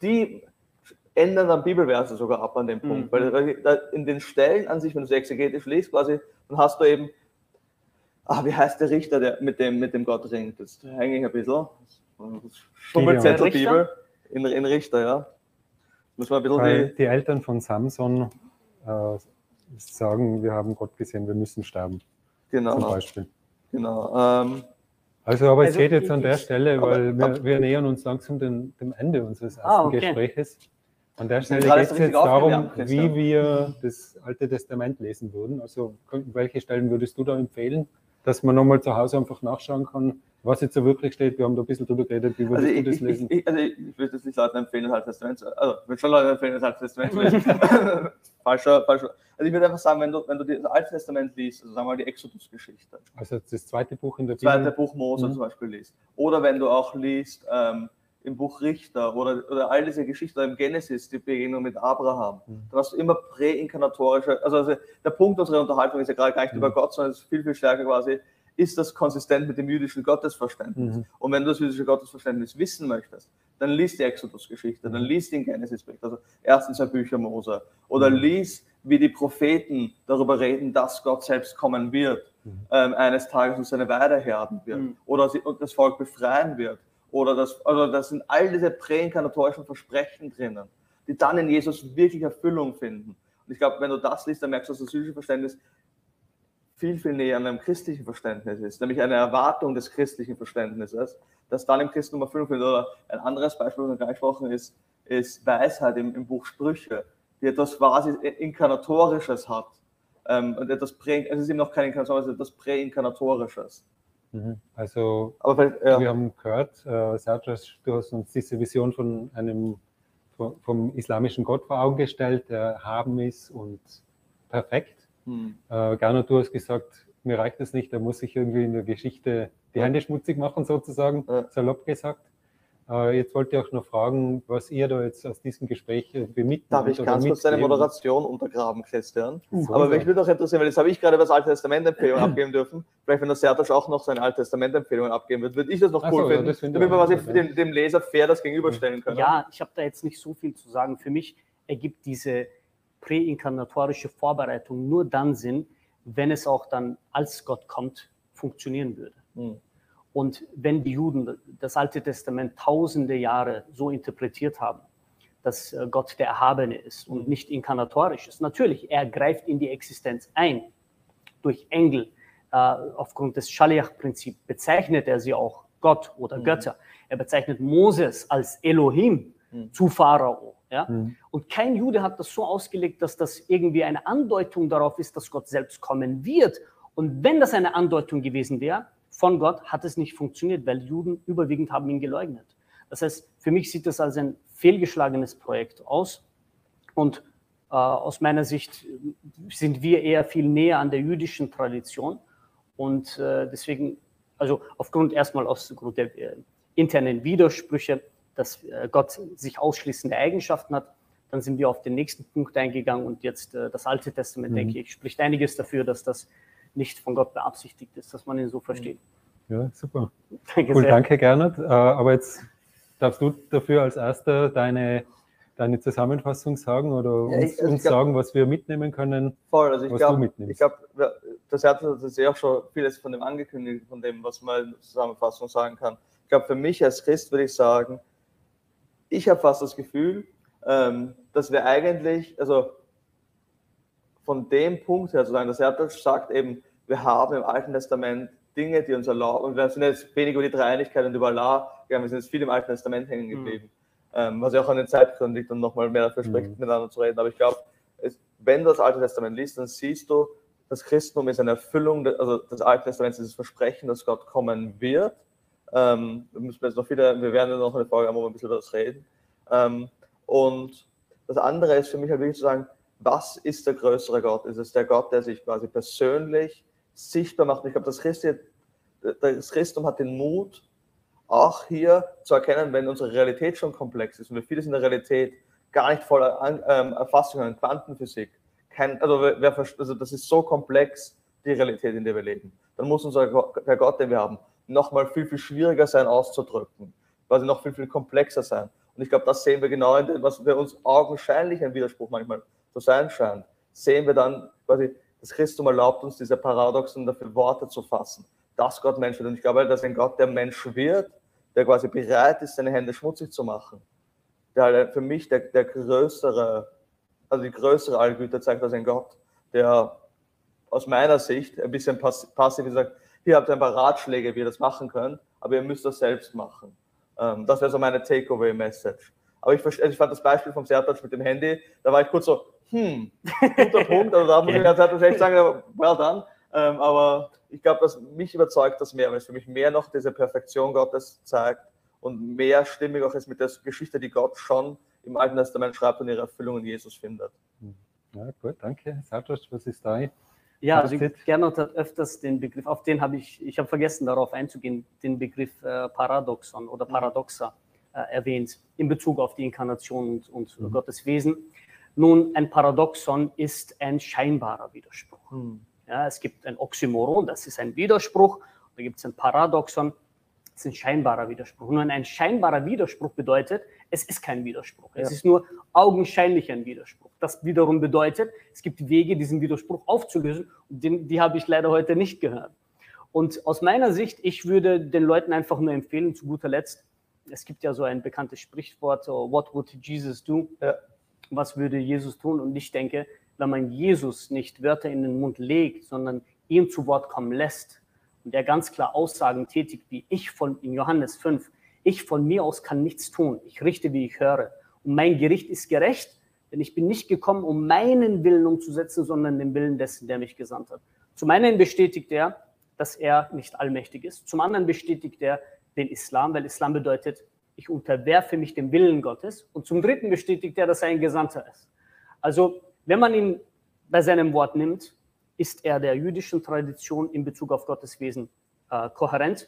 die ändern dann Bibelverse sogar ab an dem Punkt. Mhm. Weil in den Stellen an sich, wenn du sie exegetisch liest, quasi, dann hast du eben, ah, wie heißt der Richter, der mit dem, mit dem Gott ringt? Das hänge ich ein bisschen. Schummelzettel Richter? Bibel in, in Richter, ja. Muss man ein bisschen Weil die, die Eltern von Samson äh, sagen, wir haben Gott gesehen, wir müssen sterben, zum genau, Beispiel. genau. Ähm, Also, aber es Also, geht jetzt an der Stelle, aber- weil wir, wir nähern uns langsam dem, dem Ende unseres ersten Ah, okay. Gespräches. An der Stelle geht es jetzt darum, wie wir das Alte Testament lesen würden. Also welche Stellen würdest du da empfehlen, dass man nochmal zu Hause einfach nachschauen kann, Was jetzt so wirklich steht, wir haben da ein bisschen drüber geredet, wie würdest Also du das ich, lesen? ich, ich, also ich, ich würde das nicht Leuten empfehlen, das Alte Testament zu Also, ich würde schon Leuten empfehlen, das Alte Testament zu lesen. falscher, falscher. Also ich würde einfach sagen, wenn du, wenn du das Alte Testament liest, also sagen wir mal die Exodus-Geschichte, also das zweite Buch in der zweite Bibel. Buch Mose Mhm. zum Beispiel liest. Oder wenn du auch liest ähm, im Buch Richter oder, oder all diese Geschichten im Genesis, die Begegnung mit Abraham, Mhm. dann hast du immer präinkarnatorische, also, also der Punkt unserer Unterhaltung ist ja gerade gar nicht Mhm. über Gott, sondern es ist viel, viel stärker quasi, ist das konsistent mit dem jüdischen Gottesverständnis? Mhm. Und wenn du das jüdische Gottesverständnis wissen möchtest, dann liest die Exodus-Geschichte, dann Mhm. liest den Genesis-Bericht, also erstens zwei Bücher Mose, oder Mhm. lies, wie die Propheten darüber reden, dass Gott selbst kommen wird, Mhm. ähm, eines Tages und seine Weide herden wird, Mhm. oder sie, und das Volk befreien wird, oder das, also das sind all diese präinkarnatorischen Versprechen drinnen, die dann in Jesus wirklich Erfüllung finden. Und ich glaube, wenn du das liest, dann merkst du, dass das jüdische Verständnis viel, viel näher an einem christlichen Verständnis ist, nämlich eine Erwartung des christlichen Verständnisses, das dann im Christentum Erfüllung findet. Oder ein anderes Beispiel, das wir angesprochen ist, ist Weisheit im, im Buch Sprüche, die etwas quasi Inkarnatorisches hat. Ähm, und etwas Prä, es ist eben noch kein Inkarnatorisches, es ist etwas Präinkarnatorisches. Mhm. Also ja, wir haben gehört, äh, Sarjas, du hast uns diese Vision von einem vom, vom islamischen Gott vor Augen gestellt, der haben ist und perfekt. Hm, Äh, Gernot, du hast gesagt, mir reicht das nicht, da muss ich irgendwie in der Geschichte die Hände schmutzig machen, sozusagen, Ja. salopp gesagt. Äh, jetzt wollte ich auch noch fragen, was ihr da jetzt aus diesem Gespräch irgendwie mitnehmt. darf ich ganz kurz deine. Moderation untergraben, Christian? So, Aber mich würde auch interessieren, weil jetzt habe ich gerade was Alte Testament-Empfehlung abgeben dürfen. Vielleicht, wenn der Sertasch auch noch seine Alte Testament-Empfehlung abgeben wird, würde ich das noch Ach cool so, ja, finden, finde ich damit wir ja. dem, dem Leser fair das gegenüberstellen können. Ja, ich habe da jetzt nicht so viel zu sagen. Für mich ergibt diese präinkarnatorische Vorbereitung nur dann Sinn, wenn es auch dann, als Gott kommt, funktionieren würde. Hm. Und wenn die Juden das Alte Testament tausende Jahre so interpretiert haben, dass äh, Gott der Erhabene ist und nicht inkarnatorisch ist, natürlich, er greift in die Existenz ein. Durch Engel, äh, aufgrund des Shaliach-Prinzips bezeichnet er sie auch Gott oder Mhm. Götter. Er bezeichnet Moses als Elohim Mhm. zu Pharao. Ja? Mhm. Und kein Jude hat das so ausgelegt, dass das irgendwie eine Andeutung darauf ist, dass Gott selbst kommen wird. Und wenn das eine Andeutung gewesen wäre von Gott, hat es nicht funktioniert, weil Juden überwiegend haben ihn geleugnet. Das heißt, für mich sieht das als ein fehlgeschlagenes Projekt aus. Und äh, aus meiner Sicht äh, sind wir eher viel näher an der jüdischen Tradition. Und äh, deswegen, also aufgrund erstmal aus Grund der äh, internen Widersprüche, dass äh, Gott sich ausschließende Eigenschaften hat, dann sind wir auf den nächsten Punkt eingegangen und jetzt äh, das Alte Testament, Mhm. denke ich, spricht einiges dafür, dass das nicht von Gott beabsichtigt ist, dass man ihn so versteht. Ja, super. Danke Cool, sehr. danke, Gernot. Äh, aber jetzt darfst du dafür als Erster deine, deine Zusammenfassung sagen oder Ja, uns, ich- also ich uns glaub- sagen, was wir mitnehmen können. Voll, also ich was du glaube, mitnimmst. ich glaube, das hat das ja auch schon vieles von dem angekündigt, von dem, was man in der Zusammenfassung sagen kann. Ich glaube, für mich als Christ würde ich sagen, ich habe fast das Gefühl, ähm, dass wir eigentlich, also von dem Punkt her, sozusagen, dass er sagt eben, wir haben im Alten Testament Dinge, die uns erlauben, und wir sind jetzt wenig über die Dreieinigkeit und über Allah, gegangen, wir sind jetzt viel im Alten Testament hängen geblieben, ähm, was ja auch an den Zeitgründen liegt und nochmal mehr dafür spricht, Mhm. miteinander zu reden. Aber ich glaube, wenn du das Alte Testament liest, dann siehst du, das Christentum ist eine Erfüllung, also das Alte Testament ist das Versprechen, dass Gott kommen wird. Ähm, wir müssen jetzt noch viele, wir werden noch eine Folge haben, wo wir ein bisschen über das reden. Ähm, und das andere ist für mich halt wirklich zu sagen, was ist der größere Gott? Ist es der Gott, der sich quasi persönlich sichtbar macht? Ich glaube, das, Christi, das Christentum hat den Mut, auch hier zu erkennen, wenn unsere Realität schon komplex ist und wir vieles in der Realität gar nicht voll an, ähm, erfassen können, Quantenphysik, kein, also, wer, also das ist so komplex, die Realität, in der wir leben. Dann muss unser Gott, der Gott, den wir haben, nochmal viel, viel schwieriger sein auszudrücken, quasi noch viel, viel komplexer sein. Und ich glaube, das sehen wir genau in dem, was für uns augenscheinlich ein Widerspruch manchmal zu sein scheint. Sehen wir dann quasi, das Christum erlaubt uns, diese Paradoxen dafür Worte zu fassen, dass Gott Mensch wird. Und ich glaube, dass ein Gott, der Mensch wird, der quasi bereit ist, seine Hände schmutzig zu machen, der halt für mich der, der größere, also die größere Allgüte zeigt als ein Gott, der aus meiner Sicht ein bisschen pass passiv sagt, hier habt ihr ein paar Ratschläge, wie ihr das machen könnt, aber ihr müsst das selbst machen. Ähm, das wäre so meine Takeaway-Message. Aber ich, also ich fand das Beispiel vom Sertac mit dem Handy, da war ich kurz so, hm, guter Punkt, also da muss ich ganz ehrlich sagen, well done. Ähm, aber ich glaube, dass mich überzeugt das mehr, weil es für mich mehr noch diese Perfektion Gottes zeigt und mehr stimmig auch ist mit der Geschichte, die Gott schon im Alten Testament schreibt und ihre Erfüllung in Jesus findet. Ja, gut, danke. Sartosch, was ist dein Ja, also Gernot hat öfters den Begriff, auf den habe ich, ich habe vergessen darauf einzugehen, den Begriff äh, Paradoxon oder Paradoxa äh, erwähnt in Bezug auf die Inkarnation und, und mhm. Gottes Wesen. Nun, ein Paradoxon ist ein scheinbarer Widerspruch. Mhm. Ja, es gibt ein Oxymoron, das ist ein Widerspruch. Da gibt es ein Paradoxon, ist ein scheinbarer Widerspruch. Nun, ein scheinbarer Widerspruch bedeutet, es ist kein Widerspruch. Ja. Es ist nur augenscheinlich ein Widerspruch. Das wiederum bedeutet, es gibt Wege, diesen Widerspruch aufzulösen. Und den, die habe ich leider heute nicht gehört. Und aus meiner Sicht, ich würde den Leuten einfach nur empfehlen, zu guter Letzt, es gibt ja so ein bekanntes Sprichwort, what would Jesus do? Ja. Was würde Jesus tun? Und ich denke, wenn man Jesus nicht Wörter in den Mund legt, sondern ihn zu Wort kommen lässt und er ganz klar Aussagen tätigt, wie ich von in Johannes 5, ich von mir aus kann nichts tun, ich richte, wie ich höre. Und mein Gericht ist gerecht, denn ich bin nicht gekommen, um meinen Willen umzusetzen, sondern den Willen dessen, der mich gesandt hat. Zum einen bestätigt er, dass er nicht allmächtig ist. Zum anderen bestätigt er den Islam, weil Islam bedeutet, ich unterwerfe mich dem Willen Gottes. Und zum dritten bestätigt er, dass er ein Gesandter ist. Also wenn man ihn bei seinem Wort nimmt, ist er der jüdischen Tradition in Bezug auf Gottes Wesen äh, kohärent.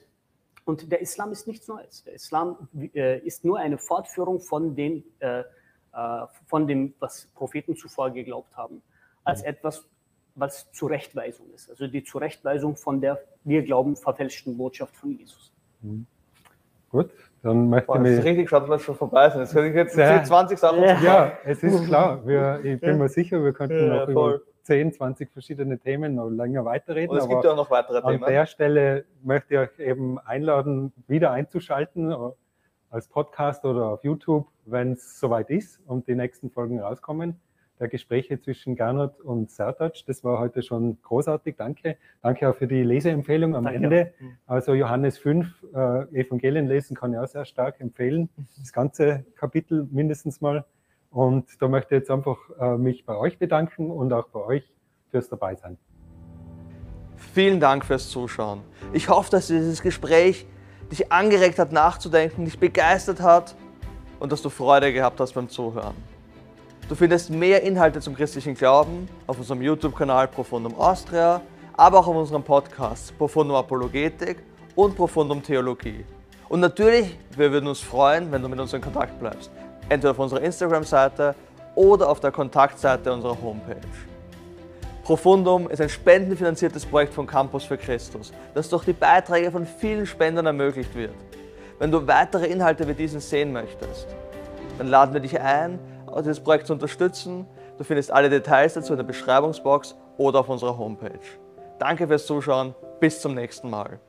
Und der Islam ist nichts Neues. Der Islam äh, ist nur eine Fortführung von, den, äh, äh von dem, was Propheten zuvor geglaubt haben, als mhm. etwas, was Zurechtweisung ist. Also die Zurechtweisung von der, wir glauben, verfälschten Botschaft von Jesus. Mhm. Gut, dann möchte Boah, ich. richtig schade, dass schon vorbei sind. Jetzt hätte ich jetzt ja. 20 Sachen. Ja. ja, es ist klar. Wir, ich bin mir sicher, wir könnten ja, noch voll. über 10, 20 verschiedene Themen noch länger weiterreden. Und es gibt ja auch noch weitere an Themen. An der Stelle möchte ich euch eben einladen, wieder einzuschalten äh, als Podcast oder auf YouTube, wenn es soweit ist und die nächsten Folgen rauskommen Gespräche zwischen Gernot und Sertac. Das war heute schon großartig. Danke. Danke auch für die Leseempfehlung am Danke. Ende. Also Johannes 5, äh, Evangelien lesen kann ich auch sehr stark empfehlen. Das ganze Kapitel mindestens mal. Und da möchte ich jetzt einfach äh, mich bei euch bedanken und auch bei euch fürs Dabeisein. Vielen Dank fürs Zuschauen. Ich hoffe, dass dieses Gespräch dich angeregt hat, nachzudenken, dich begeistert hat und dass du Freude gehabt hast beim Zuhören. Du findest mehr Inhalte zum christlichen Glauben auf unserem YouTube-Kanal Profundum Austria, aber auch auf unserem Podcast Profundum Apologetik und Profundum Theologie. Und natürlich, wir würden uns freuen, wenn du mit uns in Kontakt bleibst. Entweder auf unserer Instagram-Seite oder auf der Kontaktseite unserer Homepage. Profundum ist ein spendenfinanziertes Projekt von Campus für Christus, das durch die Beiträge von vielen Spendern ermöglicht wird. Wenn du weitere Inhalte wie diesen sehen möchtest, dann laden wir dich ein, dieses Projekt zu unterstützen. Du findest alle Details dazu in der Beschreibungsbox oder auf unserer Homepage. Danke fürs Zuschauen, bis zum nächsten Mal.